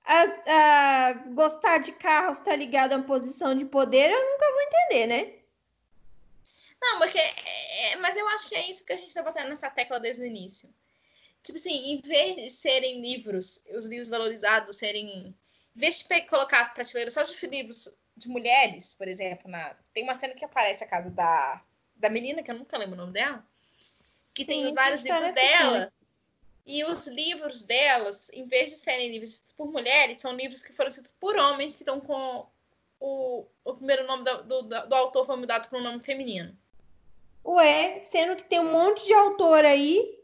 a, a gostar de carros está ligado a uma posição de poder, eu nunca vou entender, né? Não, porque é, mas eu acho que é isso que a gente tá botando nessa tecla desde o início. Tipo assim, em vez de serem livros, os livros valorizados serem. Em vez de colocar prateleira só de livros de mulheres, por exemplo, na, tem uma cena que aparece a casa da, da menina, que eu nunca lembro o nome dela, que Sim, tem os vários livros dela. E os livros delas, em vez de serem livros por mulheres, são livros que foram escritos por homens que estão com o, o primeiro nome do, do, do autor foi mudado para um nome feminino. Ué, sendo que tem um monte de autor aí.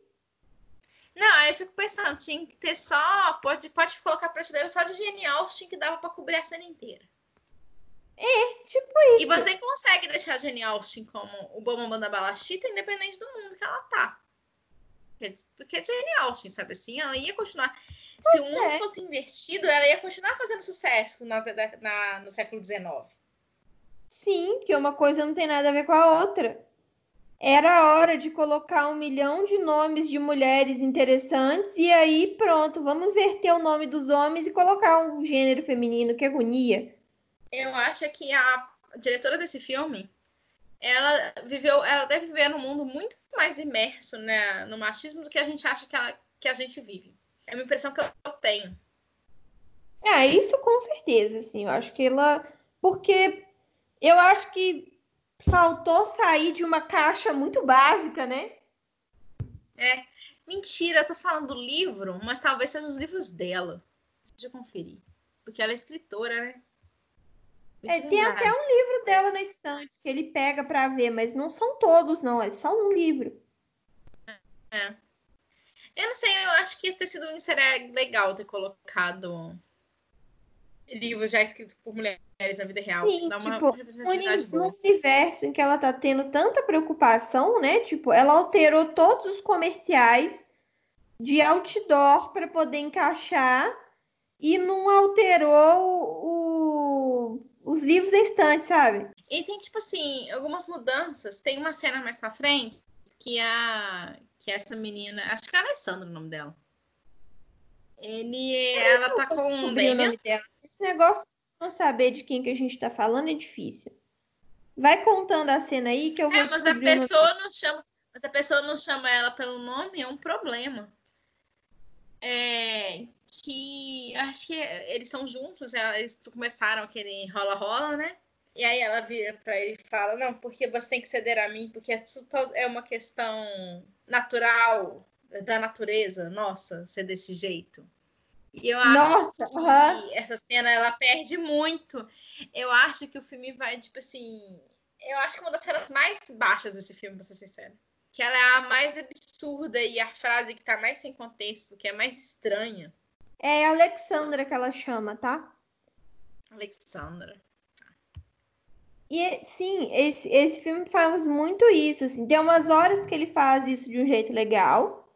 Não, aí eu fico pensando, tinha que ter só. Pode, pode colocar prateleira só de Jane Austen que dava para cobrir a cena inteira. É, tipo isso. E você consegue deixar a Jane Austen como o Bambam da Balachita, independente do mundo que ela tá. Porque é Jane Austen, sabe assim? Ela ia continuar. Se o mundo é. fosse invertido, ela ia continuar fazendo sucesso na, na, no século XIX. Sim, que uma coisa não tem nada a ver com a outra. Era a hora de colocar um milhão de nomes de mulheres interessantes e aí pronto, vamos inverter o nome dos homens e colocar um gênero feminino, que agonia. Eu acho que a diretora desse filme ela viveu, ela deve viver num mundo muito mais imerso né, no machismo do que a gente acha que, ela, que a gente vive. É uma impressão que eu tenho. É, isso com certeza, assim. Eu acho que ela. Porque eu acho que faltou sair de uma caixa muito básica, né? É. Mentira, eu tô falando do livro, mas talvez sejam os livros dela. Deixa eu conferir. Porque ela é escritora, né? É, tem até um livro dela na estante que ele pega para ver, mas não são todos, não, é só um livro. É. Eu não sei, eu acho que ter sido seria legal ter colocado livro já escrito por mulheres na vida real. Sim, Dá uma tipo, representatividade boa. No universo em que ela tá tendo tanta preocupação, né? Tipo, ela alterou todos os comerciais de outdoor para poder encaixar e não alterou o, os livros da estante, sabe? E tem, tipo assim, algumas mudanças. Tem uma cena mais pra frente que a que essa menina, acho que é a Alessandra o nome dela. Ele, ela tá com um Damian. Esse negócio de não saber de quem que a gente tá falando é difícil. Vai contando a cena aí que eu vou. É, mas a pessoa não chama, mas a pessoa não chama ela pelo nome, é um problema. É, que acho que eles são juntos, é, eles começaram aquele rola-rola, né? E aí ela vira para ele e fala: Não, porque você tem que ceder a mim, porque é uma questão natural da natureza, nossa, ser desse jeito. E eu acho nossa, que uhum. essa cena ela perde muito. Eu acho que o filme vai, tipo assim. Eu acho que é uma das cenas mais baixas desse filme, pra ser sincera. Que ela é a mais absurda e a frase que tá mais sem contexto, que é mais estranha. É Alexandra que ela chama, tá? Alexandra. E sim, esse, esse filme faz muito isso. Assim. Tem umas horas que ele faz isso de um jeito legal,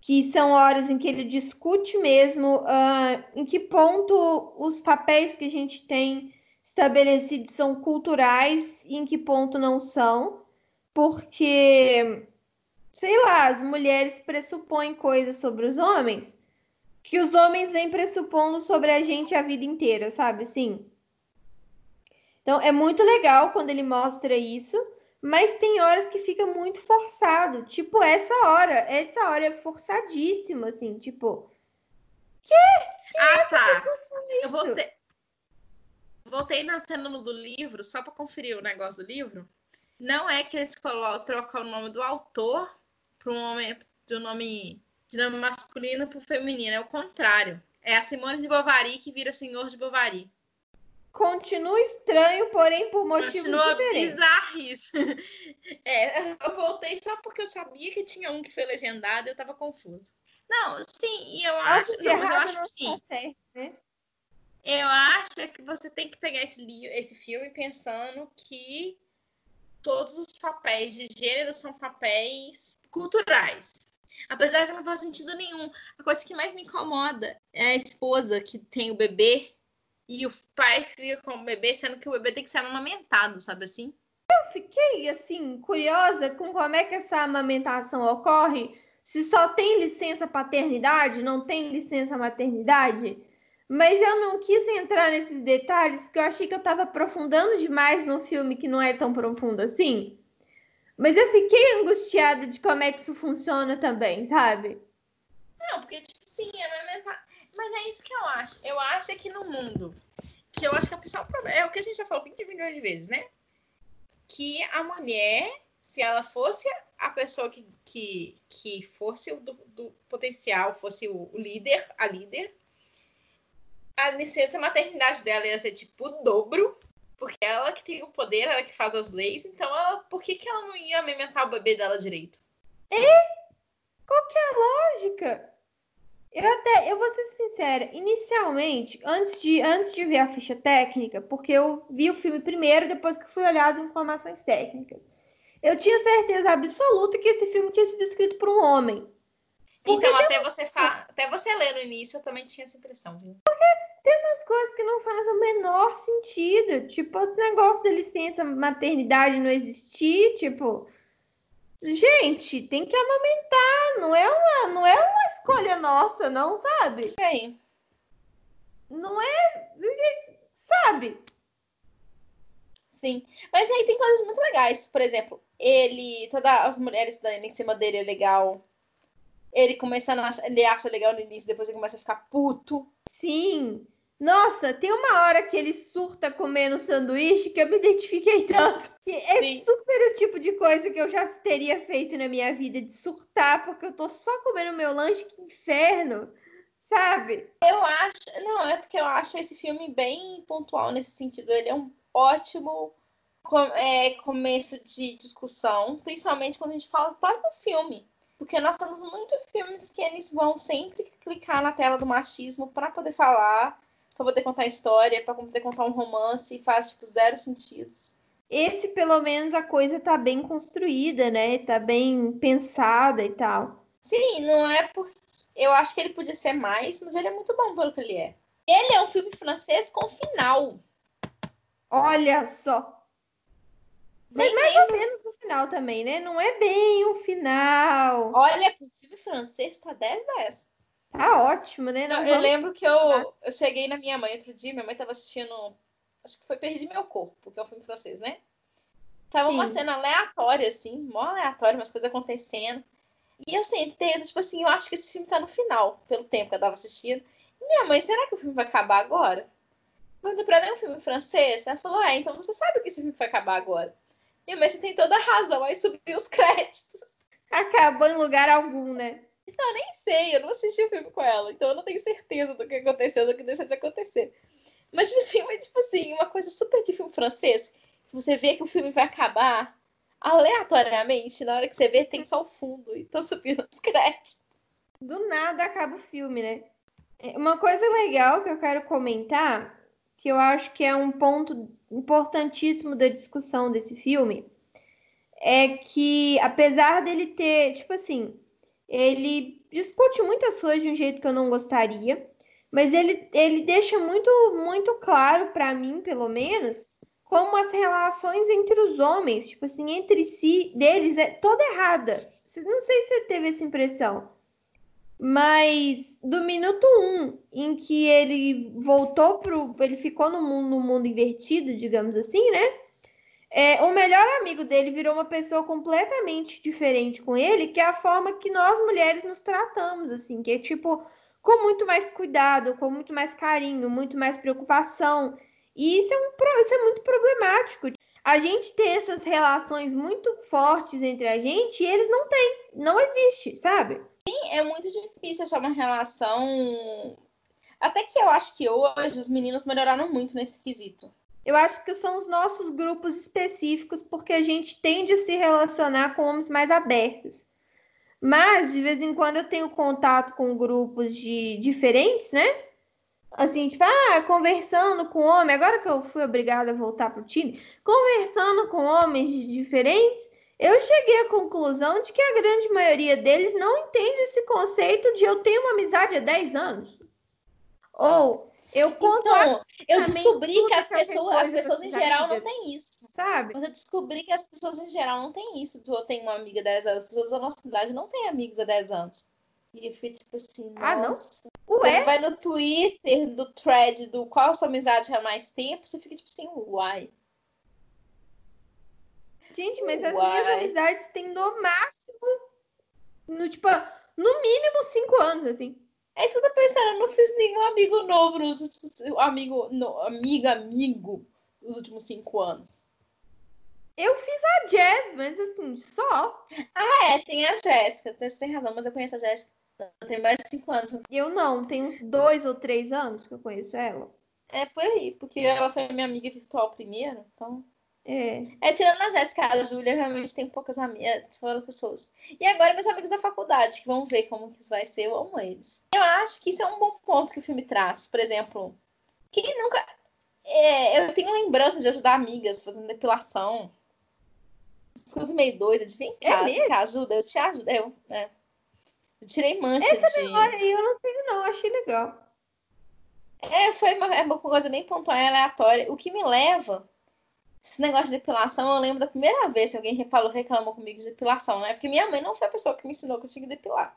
que são horas em que ele discute mesmo uh, em que ponto os papéis que a gente tem estabelecidos são culturais e em que ponto não são, porque, sei lá, as mulheres pressupõem coisas sobre os homens que os homens vêm pressupondo sobre a gente a vida inteira, sabe? Sim. Então é muito legal quando ele mostra isso, mas tem horas que fica muito forçado. Tipo, essa hora, essa hora é forçadíssima, assim, tipo. Que? que ah, tá. Eu voltei. Voltei na cena do livro, só para conferir o negócio do livro. Não é que eles colocam, trocam o nome do autor para um nome, de um nome nome masculino para o feminino. É o contrário. É a Simone de Bovary que vira Senhor de Bovary. Continua estranho, porém por motivos Continua diferentes. bizarrice. É, eu voltei só porque eu sabia que tinha um que foi legendado e eu tava confusa. Não, sim, e eu acho, não, mas eu acho que sim. Tá certo, né? Eu acho que você tem que pegar esse, esse filme pensando que todos os papéis de gênero são papéis culturais. Apesar que não faz sentido nenhum. A coisa que mais me incomoda é a esposa que tem o bebê e o pai fica com o bebê, sendo que o bebê tem que ser amamentado, sabe assim? Eu fiquei, assim, curiosa com como é que essa amamentação ocorre. Se só tem licença paternidade, não tem licença maternidade. Mas eu não quis entrar nesses detalhes, porque eu achei que eu estava aprofundando demais no filme que não é tão profundo assim. Mas eu fiquei angustiada de como é que isso funciona também, sabe? Não, porque, tipo assim, amamentar. Mas é isso que eu acho. Eu acho que no mundo, que eu acho que a pessoa é o que a gente já falou 20 milhões de vezes, né? Que a mulher, se ela fosse a pessoa que, que, que fosse o do, do potencial, fosse o, o líder, a líder, a licença maternidade dela ia ser tipo o dobro, porque ela que tem o poder, ela que faz as leis, então ela, por que, que ela não ia amamentar o bebê dela direito? É? Qual que é a lógica? Eu até, eu vou ser sincera, inicialmente, antes de, antes de ver a ficha técnica, porque eu vi o filme primeiro, depois que fui olhar as informações técnicas, eu tinha certeza absoluta que esse filme tinha sido escrito por um homem. Porque então, até você, fa... até você ler no início, eu também tinha essa impressão, viu? Tem umas coisas que não fazem o menor sentido. Tipo, esse negócio da licença maternidade não existir, tipo. Gente, tem que amamentar, não é uma, não é uma escolha nossa, não, sabe? Sim. Não é, sabe? Sim. Mas aí tem coisas muito legais. Por exemplo, ele, todas as mulheres dando em cima dele é legal. Ele começando a ele acha legal no início, depois ele começa a ficar puto. Sim. Nossa, tem uma hora que ele surta comendo sanduíche que eu me identifiquei tanto. É Sim. super o tipo de coisa que eu já teria feito na minha vida, de surtar, porque eu tô só comendo meu lanche, que inferno, sabe? Eu acho. Não, é porque eu acho esse filme bem pontual nesse sentido. Ele é um ótimo é, começo de discussão, principalmente quando a gente fala do próprio filme. Porque nós temos muitos filmes que eles vão sempre clicar na tela do machismo para poder falar para poder contar história, para poder contar um romance e faz tipo zero sentidos. Esse, pelo menos, a coisa tá bem construída, né? Tá bem pensada e tal. Sim, não é porque. Eu acho que ele podia ser mais, mas ele é muito bom pelo que ele é. Ele é um filme francês com final. Olha só. Mas mais ou menos o final também, né? Não é bem o final. Olha, o filme francês tá 10 10. Tá ótimo, né? Não, eu lembro que eu, eu cheguei na minha mãe outro dia, minha mãe tava assistindo. Acho que foi Perdi Meu Corpo, que é um filme francês, né? Tava Sim. uma cena aleatória, assim, mó aleatória, umas coisas acontecendo. E eu sentei, tipo assim, eu acho que esse filme tá no final, pelo tempo que eu tava assistindo. E minha mãe, será que o filme vai acabar agora? Quando pra ela é um filme francês, ela falou, ah, então você sabe que esse filme vai acabar agora. Minha mãe, você tem toda a razão, aí subiu os créditos. Acabou em lugar algum, né? Isso eu nem sei, eu não assisti o filme com ela, então eu não tenho certeza do que aconteceu, do que deixou de acontecer. Mas, tipo assim, mas, tipo assim, uma coisa super de filme francês, que você vê que o filme vai acabar aleatoriamente, na hora que você vê, tem só o fundo e tá subindo os créditos. Do nada acaba o filme, né? É, uma coisa legal que eu quero comentar, que eu acho que é um ponto importantíssimo da discussão desse filme, é que apesar dele ter, tipo assim, ele discute muitas coisas de um jeito que eu não gostaria, mas ele, ele deixa muito, muito claro para mim, pelo menos, como as relações entre os homens, tipo assim, entre si, deles, é toda errada. Não sei se você teve essa impressão. Mas do minuto um em que ele voltou pro. Ele ficou no mundo, no mundo invertido, digamos assim, né? É, o melhor amigo dele virou uma pessoa completamente diferente com ele, que é a forma que nós mulheres nos tratamos, assim, que é tipo com muito mais cuidado, com muito mais carinho, muito mais preocupação. E isso é, um, isso é muito problemático. A gente ter essas relações muito fortes entre a gente e eles não têm, não existe, sabe? Sim, é muito difícil achar uma relação. Até que eu acho que hoje os meninos melhoraram muito nesse quesito. Eu acho que são os nossos grupos específicos, porque a gente tende a se relacionar com homens mais abertos. Mas, de vez em quando, eu tenho contato com grupos de diferentes, né? Assim, tipo, ah, conversando com homem, agora que eu fui obrigada a voltar pro time, conversando com homens diferentes, eu cheguei à conclusão de que a grande maioria deles não entende esse conceito de eu tenho uma amizade há 10 anos. Ou eu conto então, eu descobri que as pessoas, as pessoas em geral não têm isso. Sabe? Mas eu descobri que as pessoas em geral não têm isso. Eu tenho uma amiga há 10 anos. As pessoas da nossa cidade não têm amigos há 10 anos. E eu fiquei tipo assim. Ah, não? Ué? Você vai no Twitter do thread do qual a sua amizade há mais tempo, você fica tipo assim, uai. Gente, mas as Uai. minhas amizades têm no máximo, no, tipo, no mínimo cinco anos, assim. É isso que eu tô pensando, eu não fiz nenhum amigo novo nos últimos. Amigo, no, amiga, amigo nos últimos cinco anos. Eu fiz a Jazz, mas assim, só. Ah, é, tem a Jéssica, você tem razão, mas eu conheço a Jéssica. Tem mais de cinco anos. Eu não, tem uns dois ou três anos que eu conheço ela. É por aí, porque ela foi minha amiga virtual primeiro, então. É. É, tirando a Jéssica, a Júlia realmente tem poucas amigas, foram pessoas. E agora meus amigos da faculdade, que vão ver como que isso vai ser, eu amo eles. Eu acho que isso é um bom ponto que o filme traz. Por exemplo, quem nunca. É, eu tenho lembrança de ajudar amigas fazendo depilação. Coisas meio doidas, de vem É cá, você quer ajuda? Eu te ajudo. Eu, é. eu tirei mancha de. Olha, eu não sei não, achei legal. É, foi uma, é uma coisa bem pontual e aleatória. O que me leva. Esse negócio de depilação, eu lembro da primeira vez que alguém falou, reclamou comigo de depilação, né? Porque minha mãe não foi a pessoa que me ensinou que eu tinha que depilar.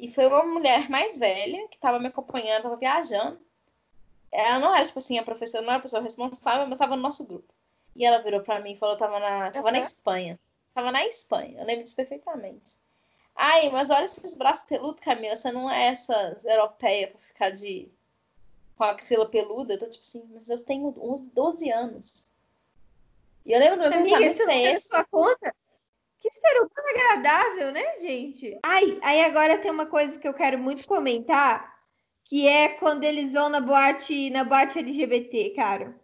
E foi uma mulher mais velha que estava me acompanhando, estava viajando. Ela não era, tipo assim, a professora, não era a pessoa responsável, mas estava no nosso grupo. E ela virou pra mim e falou: tava na, tava na Aham. Espanha. Tava na Espanha, eu lembro disso perfeitamente. Ai, mas olha esses braços peludos, Camila. Você não é essa europeia pra ficar de. com a axila peluda. Eu tô tipo assim, mas eu tenho 11, 12 anos. E eu lembro do meu Amiga, pensamento isso é esse. sua conta? Que ser humano agradável, né, gente? Ai, aí agora tem uma coisa que eu quero muito comentar, que é quando eles vão na boate, na boate LGBT, cara.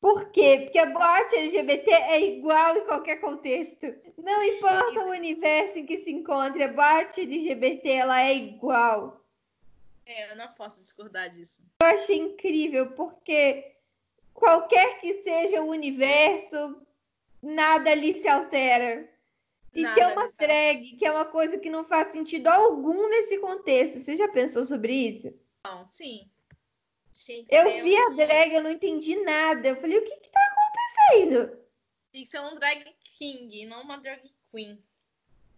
Por quê? Porque a boate LGBT é igual em qualquer contexto. Não importa Isso. o universo em que se encontre, a boate LGBT ela é igual. É, eu não posso discordar disso. Eu achei incrível, porque qualquer que seja o universo, nada ali se altera. E que é Nada uma drag, que é uma coisa que não faz sentido algum nesse contexto. Você já pensou sobre isso? Não, sim. Que Eu vi a um- drag, eu não entendi nada. Eu falei, o que que tá acontecendo? Tinha que ser um drag king, não uma drag queen.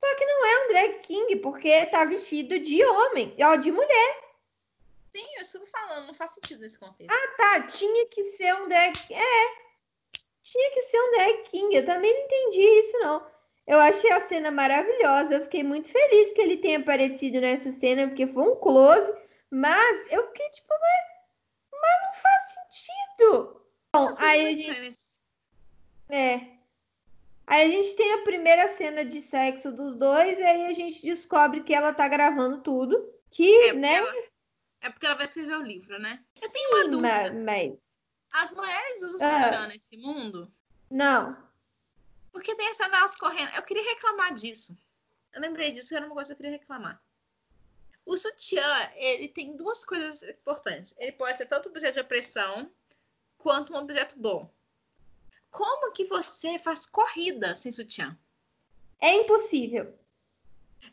Não é um drag king, porque tá vestido de homem, ó, de mulher. Sim, eu estou falando, não faz sentido nesse contexto. Tá, tinha que ser um drag. É. Tinha que ser um drag king. Eu também não entendi isso, não. Eu achei a cena maravilhosa. Eu fiquei muito feliz que ele tenha aparecido nessa cena, porque foi um close. Mas eu fiquei tipo, mas, mas não faz sentido. Bom, aí a muito gente. É. Aí a gente tem a primeira cena de sexo dos dois, e aí a gente descobre que ela tá gravando tudo. Que, É né? ela, é porque ela vai escrever o livro, né? Eu tenho uma dúvida. ma- mas. As mulheres usam Ah. sutiã nesse mundo? Não. Porque tem essa delas correndo. Eu queria reclamar disso. Eu lembrei disso, era uma coisa que eu queria reclamar. O sutiã, ele tem duas coisas importantes. Ele pode ser tanto objeto de opressão quanto um objeto bom. Como que você faz corrida sem sutiã? É impossível.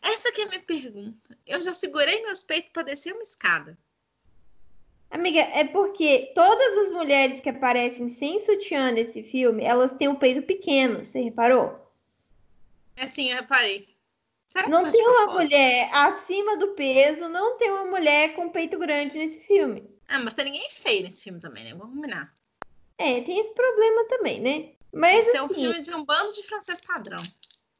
Essa que é a minha pergunta. Eu já segurei meus peitos para descer uma escada. Amiga, é porque todas as mulheres que aparecem sem sutiã nesse filme, elas têm um peito pequeno, você reparou? É assim, eu reparei. Será que Não tem uma propósito? mulher acima do peso, não tem uma mulher com peito grande nesse filme. Ah, mas tem ninguém feio nesse filme também, né? Vamos combinar. É, tem esse problema também, né? Mas Esse é um assim, filme de um bando de francês padrão.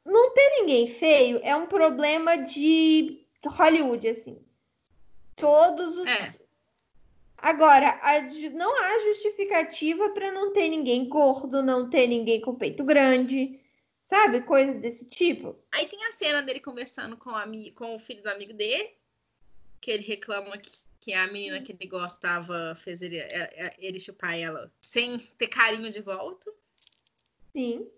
Não ter ninguém feio é um problema de Hollywood, assim. Todos os. É. Agora, a não há justificativa para não ter ninguém gordo, não ter ninguém com peito grande, sabe? Coisas desse tipo. Aí tem a cena dele conversando com, o ami- com o filho do amigo dele, que ele reclama que, que a menina que ele gostava fez ele, é- é- ele chupar ela sem ter carinho de volta. Sim.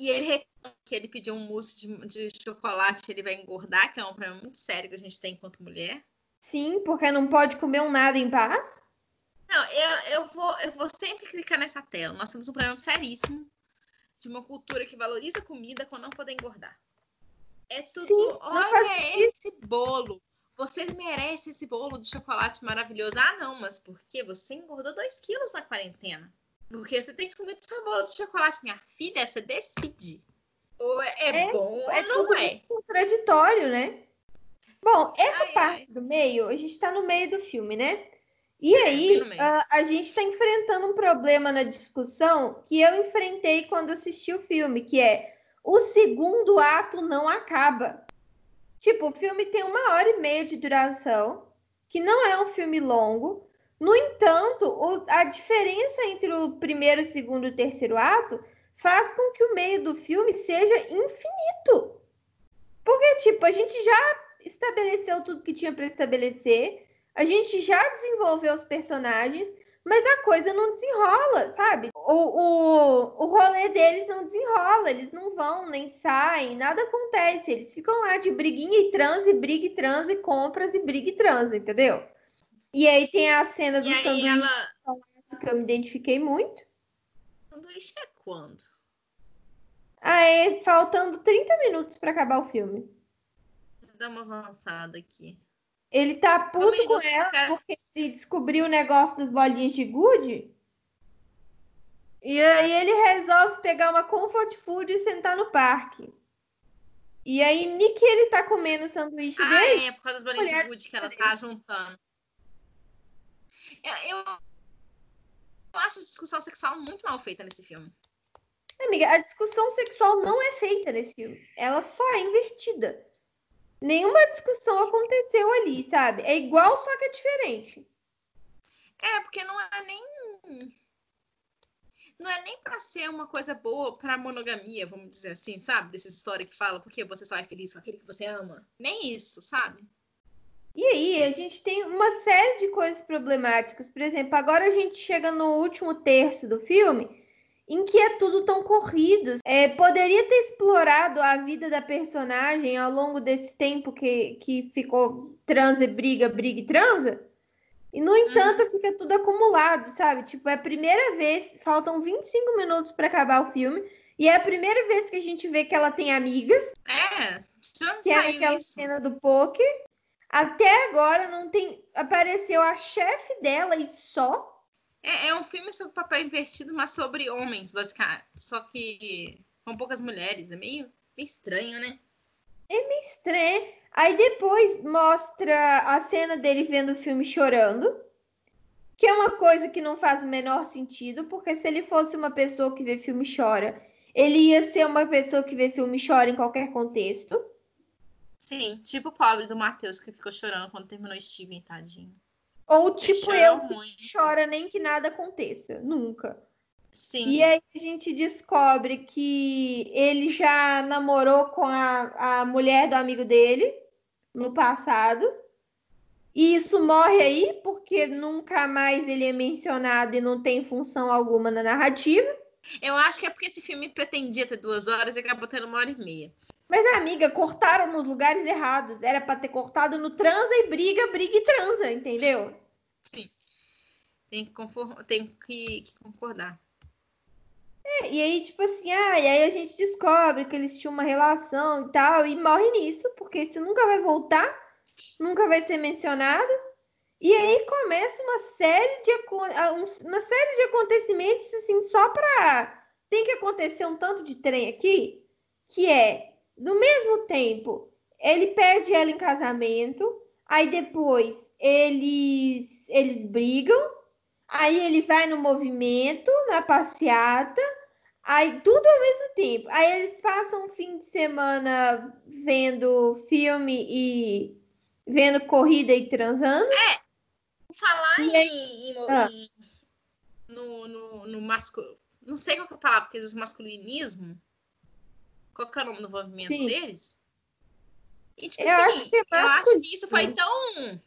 E ele reclama que ele pediu um mousse de, de chocolate ele vai engordar, que é um problema muito sério que a gente tem enquanto mulher. Sim, porque não pode comer um nada em paz. Não, eu, eu, vou, eu vou sempre clicar nessa tela. Nós temos um problema seríssimo de uma cultura que valoriza comida quando não poder engordar. É tudo. Sim, olha esse bolo. Você merece esse bolo de chocolate maravilhoso. Ah, não, mas por quê? Você engordou 2 quilos na quarentena. Porque você tem que comer o seu bolo de chocolate. Minha filha, você decide. Ou é, é É, bom ou é não tudo é. contraditório, né? Bom, essa Ai, parte ai. do meio, a gente tá no meio do filme, né? E aí, a, a gente está enfrentando um problema na discussão que eu enfrentei quando assisti o filme, que é o segundo ato não acaba. Tipo, o filme tem uma hora e meia de duração, que não é um filme longo. No entanto, o, a diferença entre o primeiro, segundo e terceiro ato faz com que o meio do filme seja infinito. Porque, tipo, a gente já estabeleceu tudo que tinha para estabelecer, a gente já desenvolveu os personagens, mas a coisa não desenrola, sabe? O, o, o rolê deles não desenrola, eles não vão, nem saem, nada acontece. Eles ficam lá de briguinha e transe, briga e transe, compras e briga e transe, entendeu? E aí tem a cena do E sanduíche ela. que eu me identifiquei muito. Sanduíche é quando? Aí, faltando 30 minutos para acabar o filme. Vou dar uma avançada aqui. Ele tá puto minuto, com ela cara. porque ele descobriu o negócio das bolinhas de gude. E aí ele resolve pegar uma comfort food e sentar no parque. E aí, Nick, ele tá comendo o sanduíche Ah, dele. é, por causa das bolinhas de gude que ela tá juntando. Eu, eu, acho a discussão sexual muito mal feita nesse filme. Amiga, a discussão sexual não é feita nesse filme. Ela só é invertida. Nenhuma discussão aconteceu ali, sabe? É igual, só que é diferente. É, porque não é nem. Não é nem pra ser uma coisa boa pra monogamia, vamos dizer assim, sabe? Dessa história que fala porque você só é feliz com aquele que você ama. Nem isso, sabe? E aí, a gente tem uma série de coisas problemáticas. Por exemplo, agora a gente chega no último terço do filme, em que é tudo tão corrido. É, poderia ter explorado a vida da personagem ao longo desse tempo que, que ficou transa, e briga, briga e transa. E, no entanto, fica tudo acumulado, sabe? Tipo, é a primeira vez, faltam 25 minutos para acabar o filme, e é a primeira vez que a gente vê que ela tem amigas, É, já que é aquela isso. cena do poker. Até agora não tem. Apareceu a chefe dela e só. É, é um filme sobre papel invertido, mas sobre homens, basicamente. Só que com poucas mulheres. É meio, meio estranho, né? Estranho. Aí depois mostra a cena dele vendo o filme chorando. Que é uma coisa que não faz o menor sentido, porque se ele fosse uma pessoa que vê filme e chora, ele ia ser uma pessoa que vê filme e chora em qualquer contexto. Sim, tipo o pobre do Matheus que ficou chorando quando terminou Steven, tadinho. Ou tipo chorou eu que chora nem que nada aconteça. Nunca. Sim. E aí a gente descobre que ele já namorou com a, a mulher do amigo dele no passado. E isso morre aí, porque nunca mais ele é mencionado e não tem função alguma na narrativa. Eu acho que é porque esse filme pretendia ter duas horas e acabou tendo uma hora e meia. Mas, amiga, cortaram nos lugares errados. Era pra ter cortado no transa e briga, briga e transa, entendeu? Sim. Tem que, conform... tem que, que concordar. É, e aí, tipo assim, ah, e aí a gente descobre que eles tinham uma relação e tal, e morre nisso, porque isso nunca vai voltar, nunca vai ser mencionado. E aí começa uma série de, ah, um- uma série de acontecimentos, assim, só pra. Tem que acontecer um tanto de trem aqui, que é, no mesmo tempo, ele pede ela em casamento, aí depois eles, eles brigam, aí ele vai no movimento, na passeata, Aí tudo ao mesmo tempo. Aí eles passam um fim de semana vendo filme e vendo corrida e transando. Falar E em, em- Ah. em- no, no, no masculino. Não sei qual que é a palavra, porque diz masculinismo. Qual é o nome do movimento Sim. deles? E, tipo Eu assim, acho que é eu acho que isso foi tão.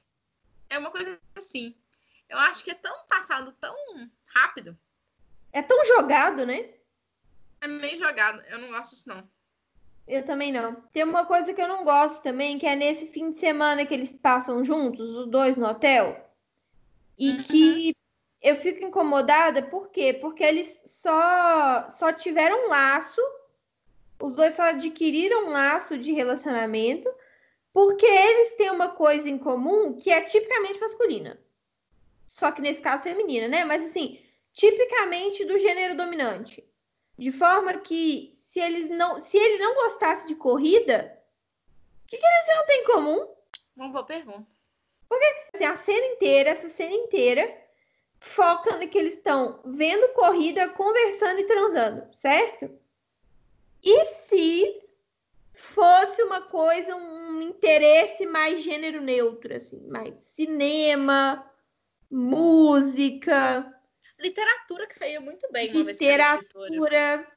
É uma coisa assim. Eu acho que é tão passado tão rápido. É tão jogado, né? É meio jogado. Eu não gosto disso, não. Eu também não. Tem uma coisa que eu não gosto também, que é nesse fim de semana que eles passam juntos, os dois no hotel. E Uhum. que eu fico incomodada, por quê? Porque eles só, só tiveram um laço, os dois só adquiriram um laço de relacionamento, porque eles têm uma coisa em comum que é tipicamente masculina. Só que nesse caso feminina, né? Mas assim, tipicamente do gênero dominante. De forma que se eles não, se ele não gostasse de corrida, o que, que eles não têm em comum? Uma boa pergunta. Porque assim, a cena inteira, essa cena inteira, foca no que eles estão vendo corrida, conversando e transando, certo? E se fosse uma coisa, um interesse mais gênero neutro, assim, mais cinema, música. Literatura caía muito bem. Literatura.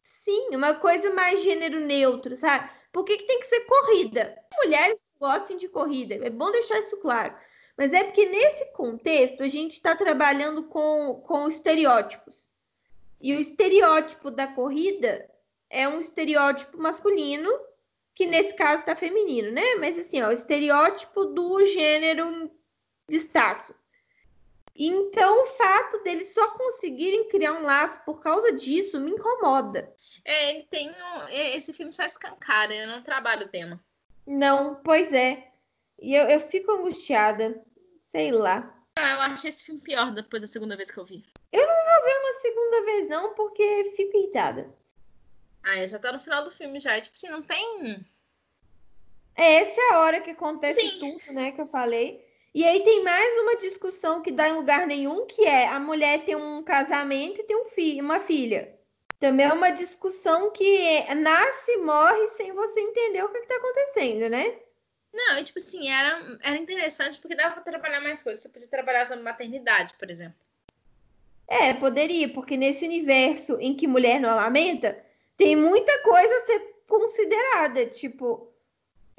Sim, uma coisa mais gênero neutro, sabe? Por que, que tem que ser corrida? Mulheres gostem de corrida, é bom deixar isso claro. Mas é porque nesse contexto a gente está trabalhando com, com estereótipos. E o estereótipo da corrida é um estereótipo masculino, que nesse caso está feminino, né? Mas assim, ó, o estereótipo do gênero destaque. Então, o fato deles só conseguirem criar um laço por causa disso me incomoda. É, ele tem um, esse filme só escancara, eu não trabalho o tema. Não, pois é. E eu, eu fico angustiada. Sei lá. Ah, eu achei esse filme pior depois da segunda vez que eu vi. Eu não vou ver uma segunda vez, não, porque fico irritada. Ah, já tá no final do filme já. Tipo assim, não tem. É, essa é a hora que acontece Sim. tudo, né? Que eu falei. E aí tem mais uma discussão que dá em lugar nenhum, que é a mulher tem um casamento e tem um filho, uma filha. Também é uma discussão que nasce e morre sem você entender o que está acontecendo, né? Não, e tipo assim, era, era interessante porque dava para trabalhar mais coisas. Você podia trabalhar sobre maternidade, por exemplo. É, poderia, porque nesse universo em que mulher não amamenta, tem muita coisa a ser considerada. Tipo,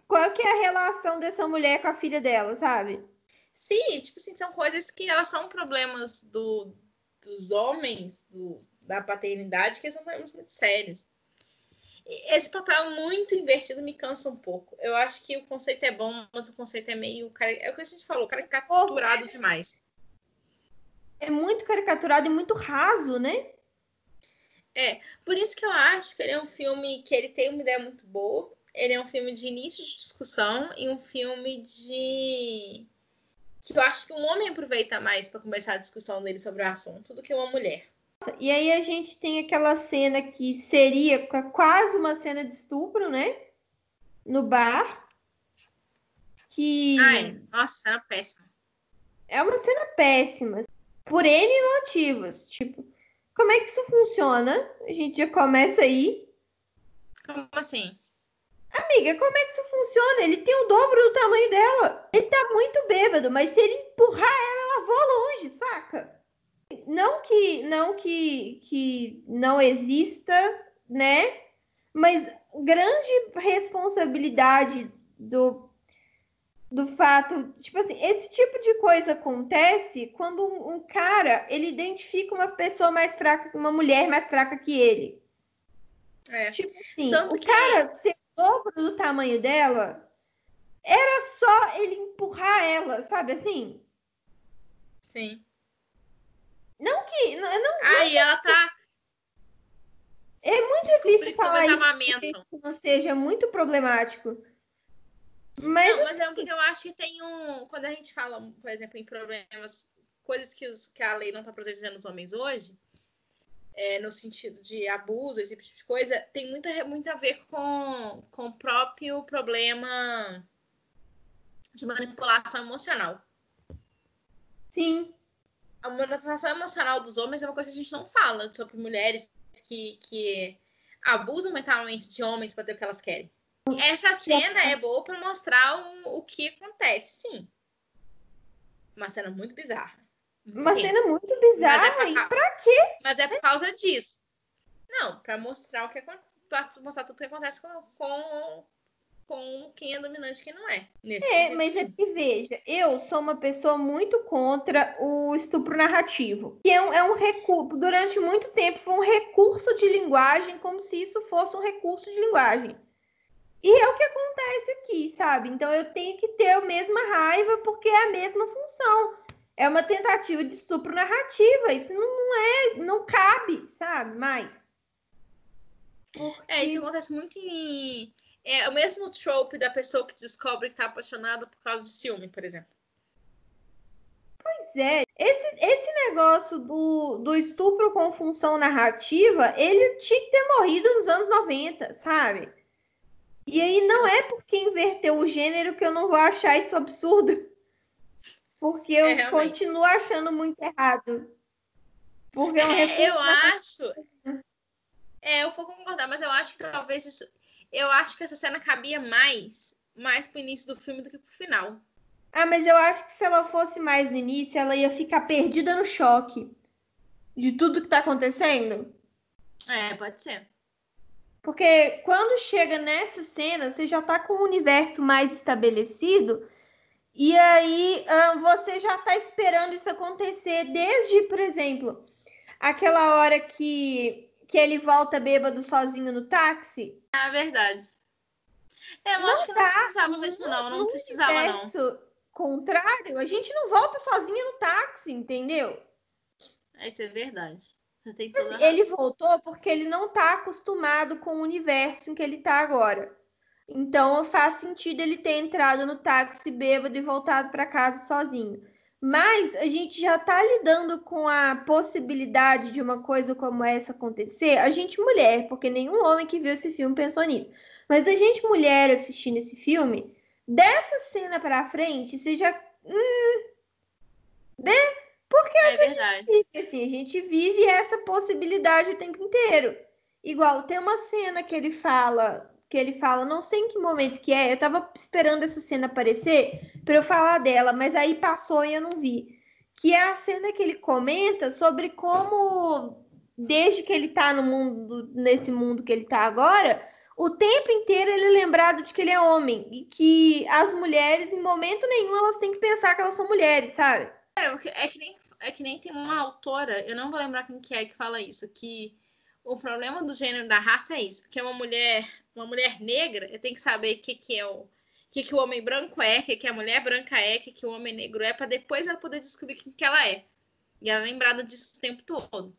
qual que é a relação dessa mulher com a filha dela, sabe? Sim, tipo assim, são coisas que elas são problemas do, dos homens, do, da paternidade, que são problemas muito sérios. Esse papel muito invertido me cansa um pouco. Eu acho que o conceito é bom, mas o conceito é meio. É o que a gente falou, caricaturado demais. É muito caricaturado e muito raso, né? É, por isso que eu acho que ele é um filme que ele tem uma ideia muito boa. Ele é um filme de início de discussão e um filme de que eu acho que um homem aproveita mais para começar a discussão dele sobre o assunto do que uma mulher. E aí a gente tem aquela cena que seria quase uma cena de estupro, né? No bar. Que. Ai, nossa, cena péssima. É uma cena péssima. Por N motivos. Tipo, como é que isso funciona? A gente já começa aí. Como assim? Amiga, como é que isso funciona? Ele tem o dobro do tamanho dela. Ele tá muito bêbado, mas se ele empurrar ela, ela voa longe, saca? Não que não que, que não exista, né? Mas grande responsabilidade do do fato, tipo assim, esse tipo de coisa acontece quando um, um cara ele identifica uma pessoa mais fraca, uma mulher mais fraca que ele. É. Tipo assim, Tanto o que... cara ser dobro do tamanho dela, era só ele empurrar ela, sabe assim? Sim. Não que. Não, não, Aí ela tá. É muito difícil falar isso que não seja muito problemático. Mas, não, mas é porque eu acho que tem um. Quando a gente fala, por exemplo, em problemas, coisas que, os, que a lei não está protegendo os homens hoje, é, no sentido de abuso, esse tipo de coisa, tem muito, muito a ver com, com o próprio problema de manipulação emocional. Sim. A manipulação emocional dos homens é uma coisa que a gente não fala sobre mulheres que, que abusam mentalmente de homens para ter o que elas querem. Essa cena é boa para mostrar o, o que acontece, sim. Uma cena muito bizarra. Uma cena muito bizarra. Mas é pra, pra quê? Mas é por causa disso. Não, para mostrar o que pra mostrar tudo o que acontece com, com, com quem é dominante e quem não é. é, mas é que veja, eu sou uma pessoa muito contra o estupro narrativo. Que é um, é um recurso, durante muito tempo foi um recurso de linguagem, como se isso fosse um recurso de linguagem. E é o que acontece aqui, sabe? Então eu tenho que ter a mesma raiva porque é a mesma função é uma tentativa de estupro narrativa. Isso não é, não cabe, sabe? Mais. Porque... É, isso acontece muito em. É o mesmo trope da pessoa que descobre que tá apaixonada por causa de ciúme, por exemplo. Pois é. Esse, esse negócio do, do estupro com função narrativa, ele tinha que ter morrido nos anos 90, sabe? E aí não é porque inverteu o gênero que eu não vou achar isso absurdo. Porque eu É, continuo achando muito errado. Porque é um É, eu acho. É, eu vou concordar, mas eu acho que talvez isso. Eu acho que essa cena cabia mais, mais pro início do filme do que pro final. Ah, mas eu acho que se ela fosse mais no início, ela ia ficar perdida no choque de tudo que tá acontecendo. É, pode ser. Porque quando chega nessa cena, você já tá com o universo mais estabelecido. E aí ah, você já tá esperando isso acontecer desde, por exemplo, aquela hora que, que ele volta bêbado sozinho no táxi. É verdade. É, eu Não acho que não dá, precisava mesmo, não. Não No precisava, não. contrário, a gente não volta sozinho no táxi, entendeu? Isso é verdade. Toda Ele voltou porque ele não tá acostumado com o universo em que ele tá agora. Então faz sentido ele ter entrado no táxi bêbado e voltado para casa sozinho. Mas a gente já tá lidando com a possibilidade de uma coisa como essa acontecer. A gente mulher, porque nenhum homem que viu esse filme pensou nisso. Mas a gente mulher assistindo esse filme, dessa cena para frente, você já É verdade. vive, assim, a gente vive essa possibilidade o tempo inteiro. Igual, tem uma cena que ele fala, que ele fala, não sei em que momento que é, eu tava esperando essa cena aparecer para eu falar dela, mas aí passou e eu não vi. Que é a cena que ele comenta sobre como, desde que ele tá no mundo, nesse mundo que ele tá agora, o tempo inteiro ele é lembrado de que ele é homem e que as mulheres, em momento nenhum, elas têm que pensar que elas são mulheres, sabe? É, é que nem, é que nem tem uma autora, eu não vou lembrar quem que é que fala isso, que o problema do gênero da raça é isso, porque uma mulher, uma mulher negra, eu tenho que saber o que, que é o, que, que o homem branco é, o que, que a mulher branca é, o que, que o homem negro é, para depois ela poder descobrir quem que ela é. E ela é lembrada disso o tempo todo.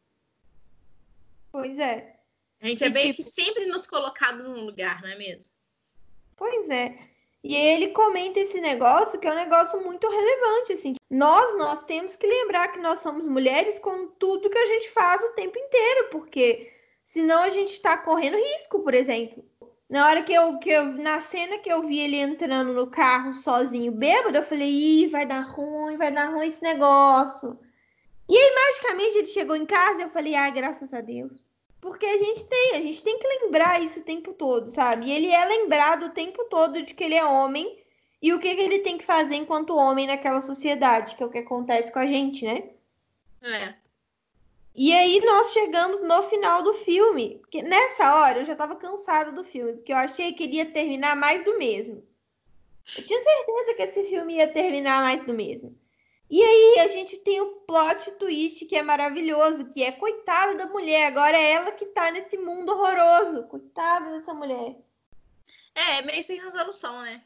Pois é. A gente é E, bem tipo- que sempre nos colocado num lugar, não é mesmo? Pois é. E ele comenta esse negócio que é um negócio muito relevante, assim. Nós, nós temos que lembrar que nós somos mulheres com tudo que a gente faz o tempo inteiro, porque senão a gente está correndo risco, por exemplo. Na hora que eu, que eu, na cena que eu vi ele entrando no carro sozinho, bêbado, eu falei, ih, vai dar ruim, vai dar ruim esse negócio. E aí, magicamente, ele chegou em casa e eu falei, ai, graças a Deus. Porque a gente tem, a gente tem que lembrar isso o tempo todo, sabe? E ele é lembrado o tempo todo de que ele é homem e o que, que ele tem que fazer enquanto homem naquela sociedade, que é o que acontece com a gente, né? É. E aí nós chegamos no final do filme. Que nessa hora eu já tava cansada do filme, porque eu achei que ele ia terminar mais do mesmo. Eu tinha certeza que esse filme ia terminar mais do mesmo. E aí a gente tem o plot twist que é maravilhoso, que é coitada da mulher, agora é ela que tá nesse mundo horroroso. Coitada dessa mulher. É, meio sem resolução, né?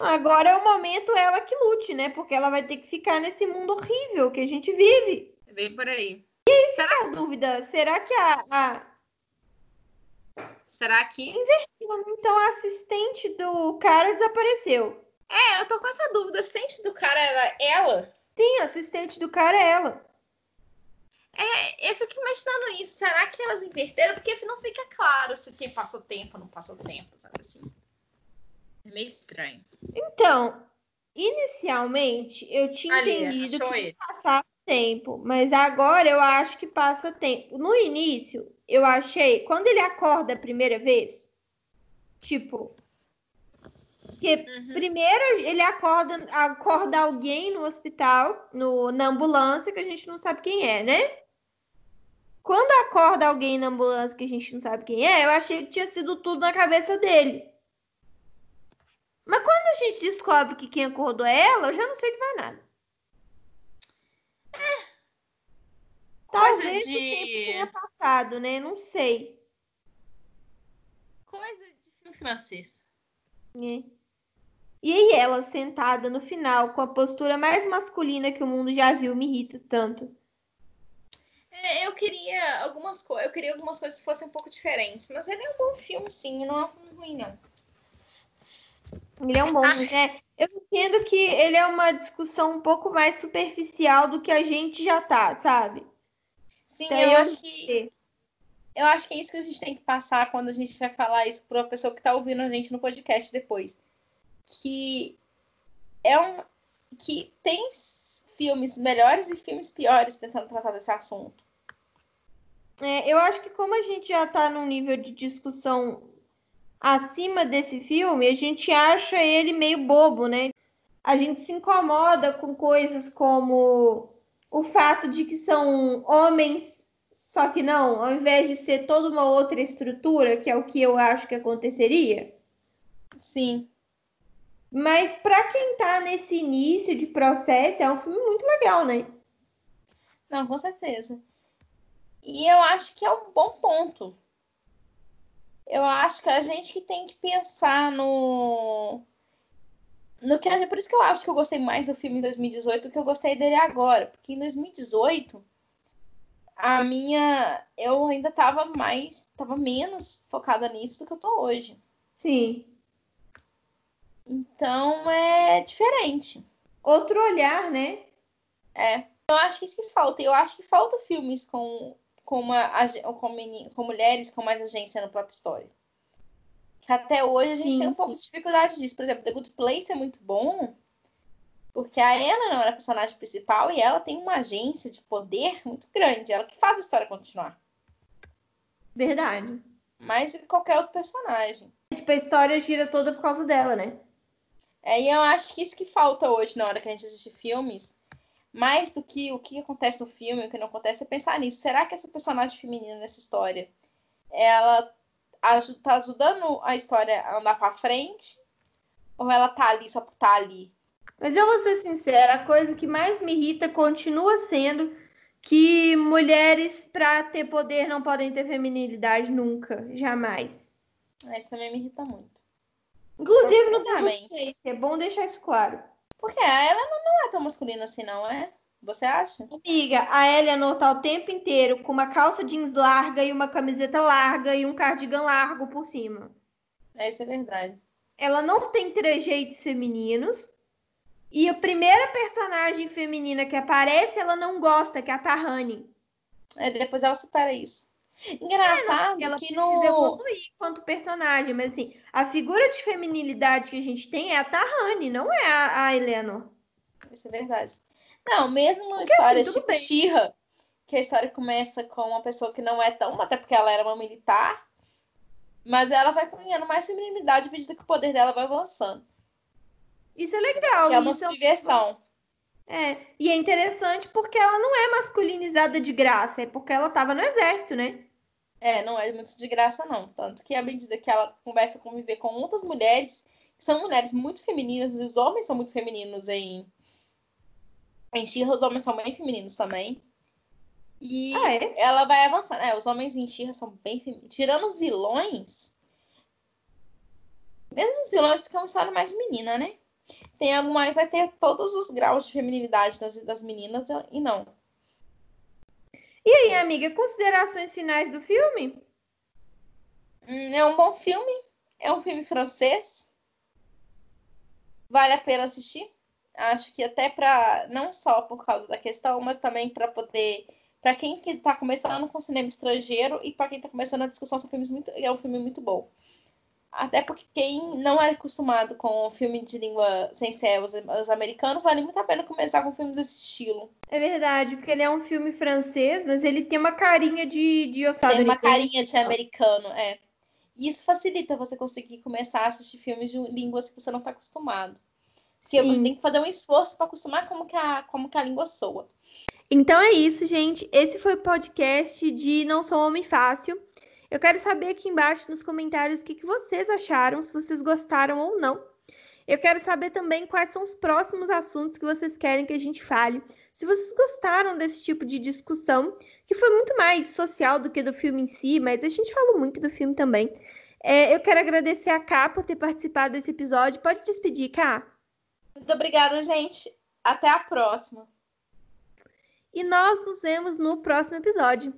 Agora é o momento ela que lute, né? Porque ela vai ter que ficar nesse mundo horrível que a gente vive. É bem por aí. A dúvida, será que a, a, Será que. Então a assistente do cara desapareceu. É, eu tô com essa dúvida. A assistente do cara era ela? Sim, a assistente do cara é ela. Eu fico imaginando isso. Será que elas inverteram? Porque não fica claro se quem passou tempo ou não passou tempo, sabe assim? É meio estranho. Então, inicialmente eu tinha Ali, entendido achou que ele. passava tempo, mas agora eu acho que passa tempo. No início, eu achei, quando ele acorda a primeira vez, tipo, que Uhum. primeiro ele acorda, acorda alguém no hospital, no, na ambulância, que a gente não sabe quem é, né? Quando acorda alguém na ambulância que a gente não sabe quem é, eu achei que tinha sido tudo na cabeça dele. Mas quando a gente descobre que quem acordou é ela, eu já não sei de mais nada. Coisa Talvez o tempo de. tenha passado, né? Não sei. Coisa de filme francês. né? E aí ela sentada no final com a postura mais masculina que o mundo já viu me irrita tanto. É, eu queria algumas coisas. Eu queria algumas coisas que fossem um pouco diferentes. Mas ele é um bom filme, sim. Não é um filme ruim, não. Ele é um bom, Acho- né? Eu entendo que ele é uma discussão um pouco mais superficial do que a gente já tá, sabe? Sim, Então, eu eu acho que. Eu acho que é isso que a gente tem que passar quando a gente vai falar isso para a pessoa que tá ouvindo a gente no podcast depois. Que é um. que tem filmes melhores e filmes piores tentando tratar desse assunto. É, eu acho que como a gente já está num nível de discussão acima desse filme, a gente acha ele meio bobo, né? A gente se incomoda com coisas como o fato de que são homens, só que não, ao invés de ser toda uma outra estrutura, que é o que eu acho que aconteceria. Sim. Mas para quem tá nesse início de processo, é um filme muito legal, né? Não, com certeza. E eu acho que é um bom ponto. Eu acho que a gente que tem que pensar no. No que, por isso que eu acho que eu gostei mais do filme em 2018 do que eu gostei dele agora. Porque em 2018, a minha. Eu ainda tava mais. tava menos focada nisso do que eu tô hoje. Sim. Então é diferente. Outro olhar, né? É. Eu acho que isso que falta. Eu acho que falta filmes com, com, uma, com, com mulheres com mais agência na própria história. Até hoje a gente sim, tem um pouco de dificuldade disso. Por exemplo, The Good Place é muito bom, porque a Anna não era a personagem principal e ela tem uma agência de poder muito grande. Ela que faz a história continuar. Verdade. Mais do que qualquer outro personagem. Tipo, a história gira toda por causa dela, né? É, e eu acho que isso que falta hoje na hora que a gente assiste filmes, mais do que o que acontece no filme, o que não acontece, é pensar nisso. Será que essa personagem feminina nessa história, ela tá ajudando a história a andar para frente? Ou ela tá ali só por estar tá ali? Mas eu vou ser sincera, a coisa que mais me irrita continua sendo que mulheres, para ter poder, não podem ter feminilidade nunca, jamais. Isso também me irrita muito. Inclusive no The é bom deixar isso claro. Porque ela não, não é tão masculina assim, não é? Você acha? Amiga, a Eleanor tá o tempo inteiro com uma calça jeans larga e uma camiseta larga e um cardigan largo por cima. É, isso é verdade. Ela não tem trejeitos femininos. E a primeira personagem feminina que aparece, ela não gosta, que é a Tahani. É, depois ela supera isso. Engraçado é, ela que no... evoluir quanto personagem, mas assim, a figura de feminilidade que a gente tem é a Tahani, não é a, a Eleanor. Isso é verdade. Não, mesmo uma porque, história assim, tipo Xirra, que a história começa com uma pessoa que não é tão, até porque ela era uma militar, mas ela vai ganhando mais feminilidade à medida que o poder dela vai avançando. Isso é legal. Que é uma é subversão. É, e é interessante porque ela não é masculinizada de graça, é porque ela estava no exército, né? É, não é muito de graça, não. Tanto que à medida que ela começa a conviver com outras mulheres, que são mulheres muito femininas, e os homens são muito femininos em. Em Xirra, os homens são bem femininos também. E ah, é? ela vai avançando. É, os homens em Xirra são bem femininos. Tirando os vilões. Mesmo os vilões, porque é uma história mais menina, né? Tem alguma aí vai ter todos os graus de feminilidade das, das meninas e não. E aí, amiga, considerações finais do filme? Hum, é um bom filme. É um filme francês. Vale a pena assistir. Acho que até para não só por causa da questão, mas também para poder para quem está começando com cinema estrangeiro e para quem está começando a discussão são filmes muito é um filme muito bom. Até porque quem não é acostumado com filme de língua sem ser os, os, americanos, vale muito a pena começar com filmes desse estilo. É verdade, porque ele é um filme francês, mas ele tem uma carinha de, de Tem uma carinha de americano, é. E isso facilita você conseguir começar a assistir filmes de línguas que você não está acostumado. Porque Sim. você tem que fazer um esforço para acostumar como que, a, como que a língua soa. Então é isso, gente. Esse foi o podcast de Não Sou Homem Fácil. Eu quero saber aqui embaixo nos comentários o que, que vocês acharam, se vocês gostaram ou não. Eu quero saber também quais são os próximos assuntos que vocês querem que a gente fale. Se vocês gostaram desse tipo de discussão, que foi muito mais social do que do filme em si, mas a gente falou muito do filme também. É, eu quero agradecer a Ká por ter participado desse episódio. Pode despedir, Ká. Muito obrigada, gente. Até a próxima. E nós nos vemos no próximo episódio.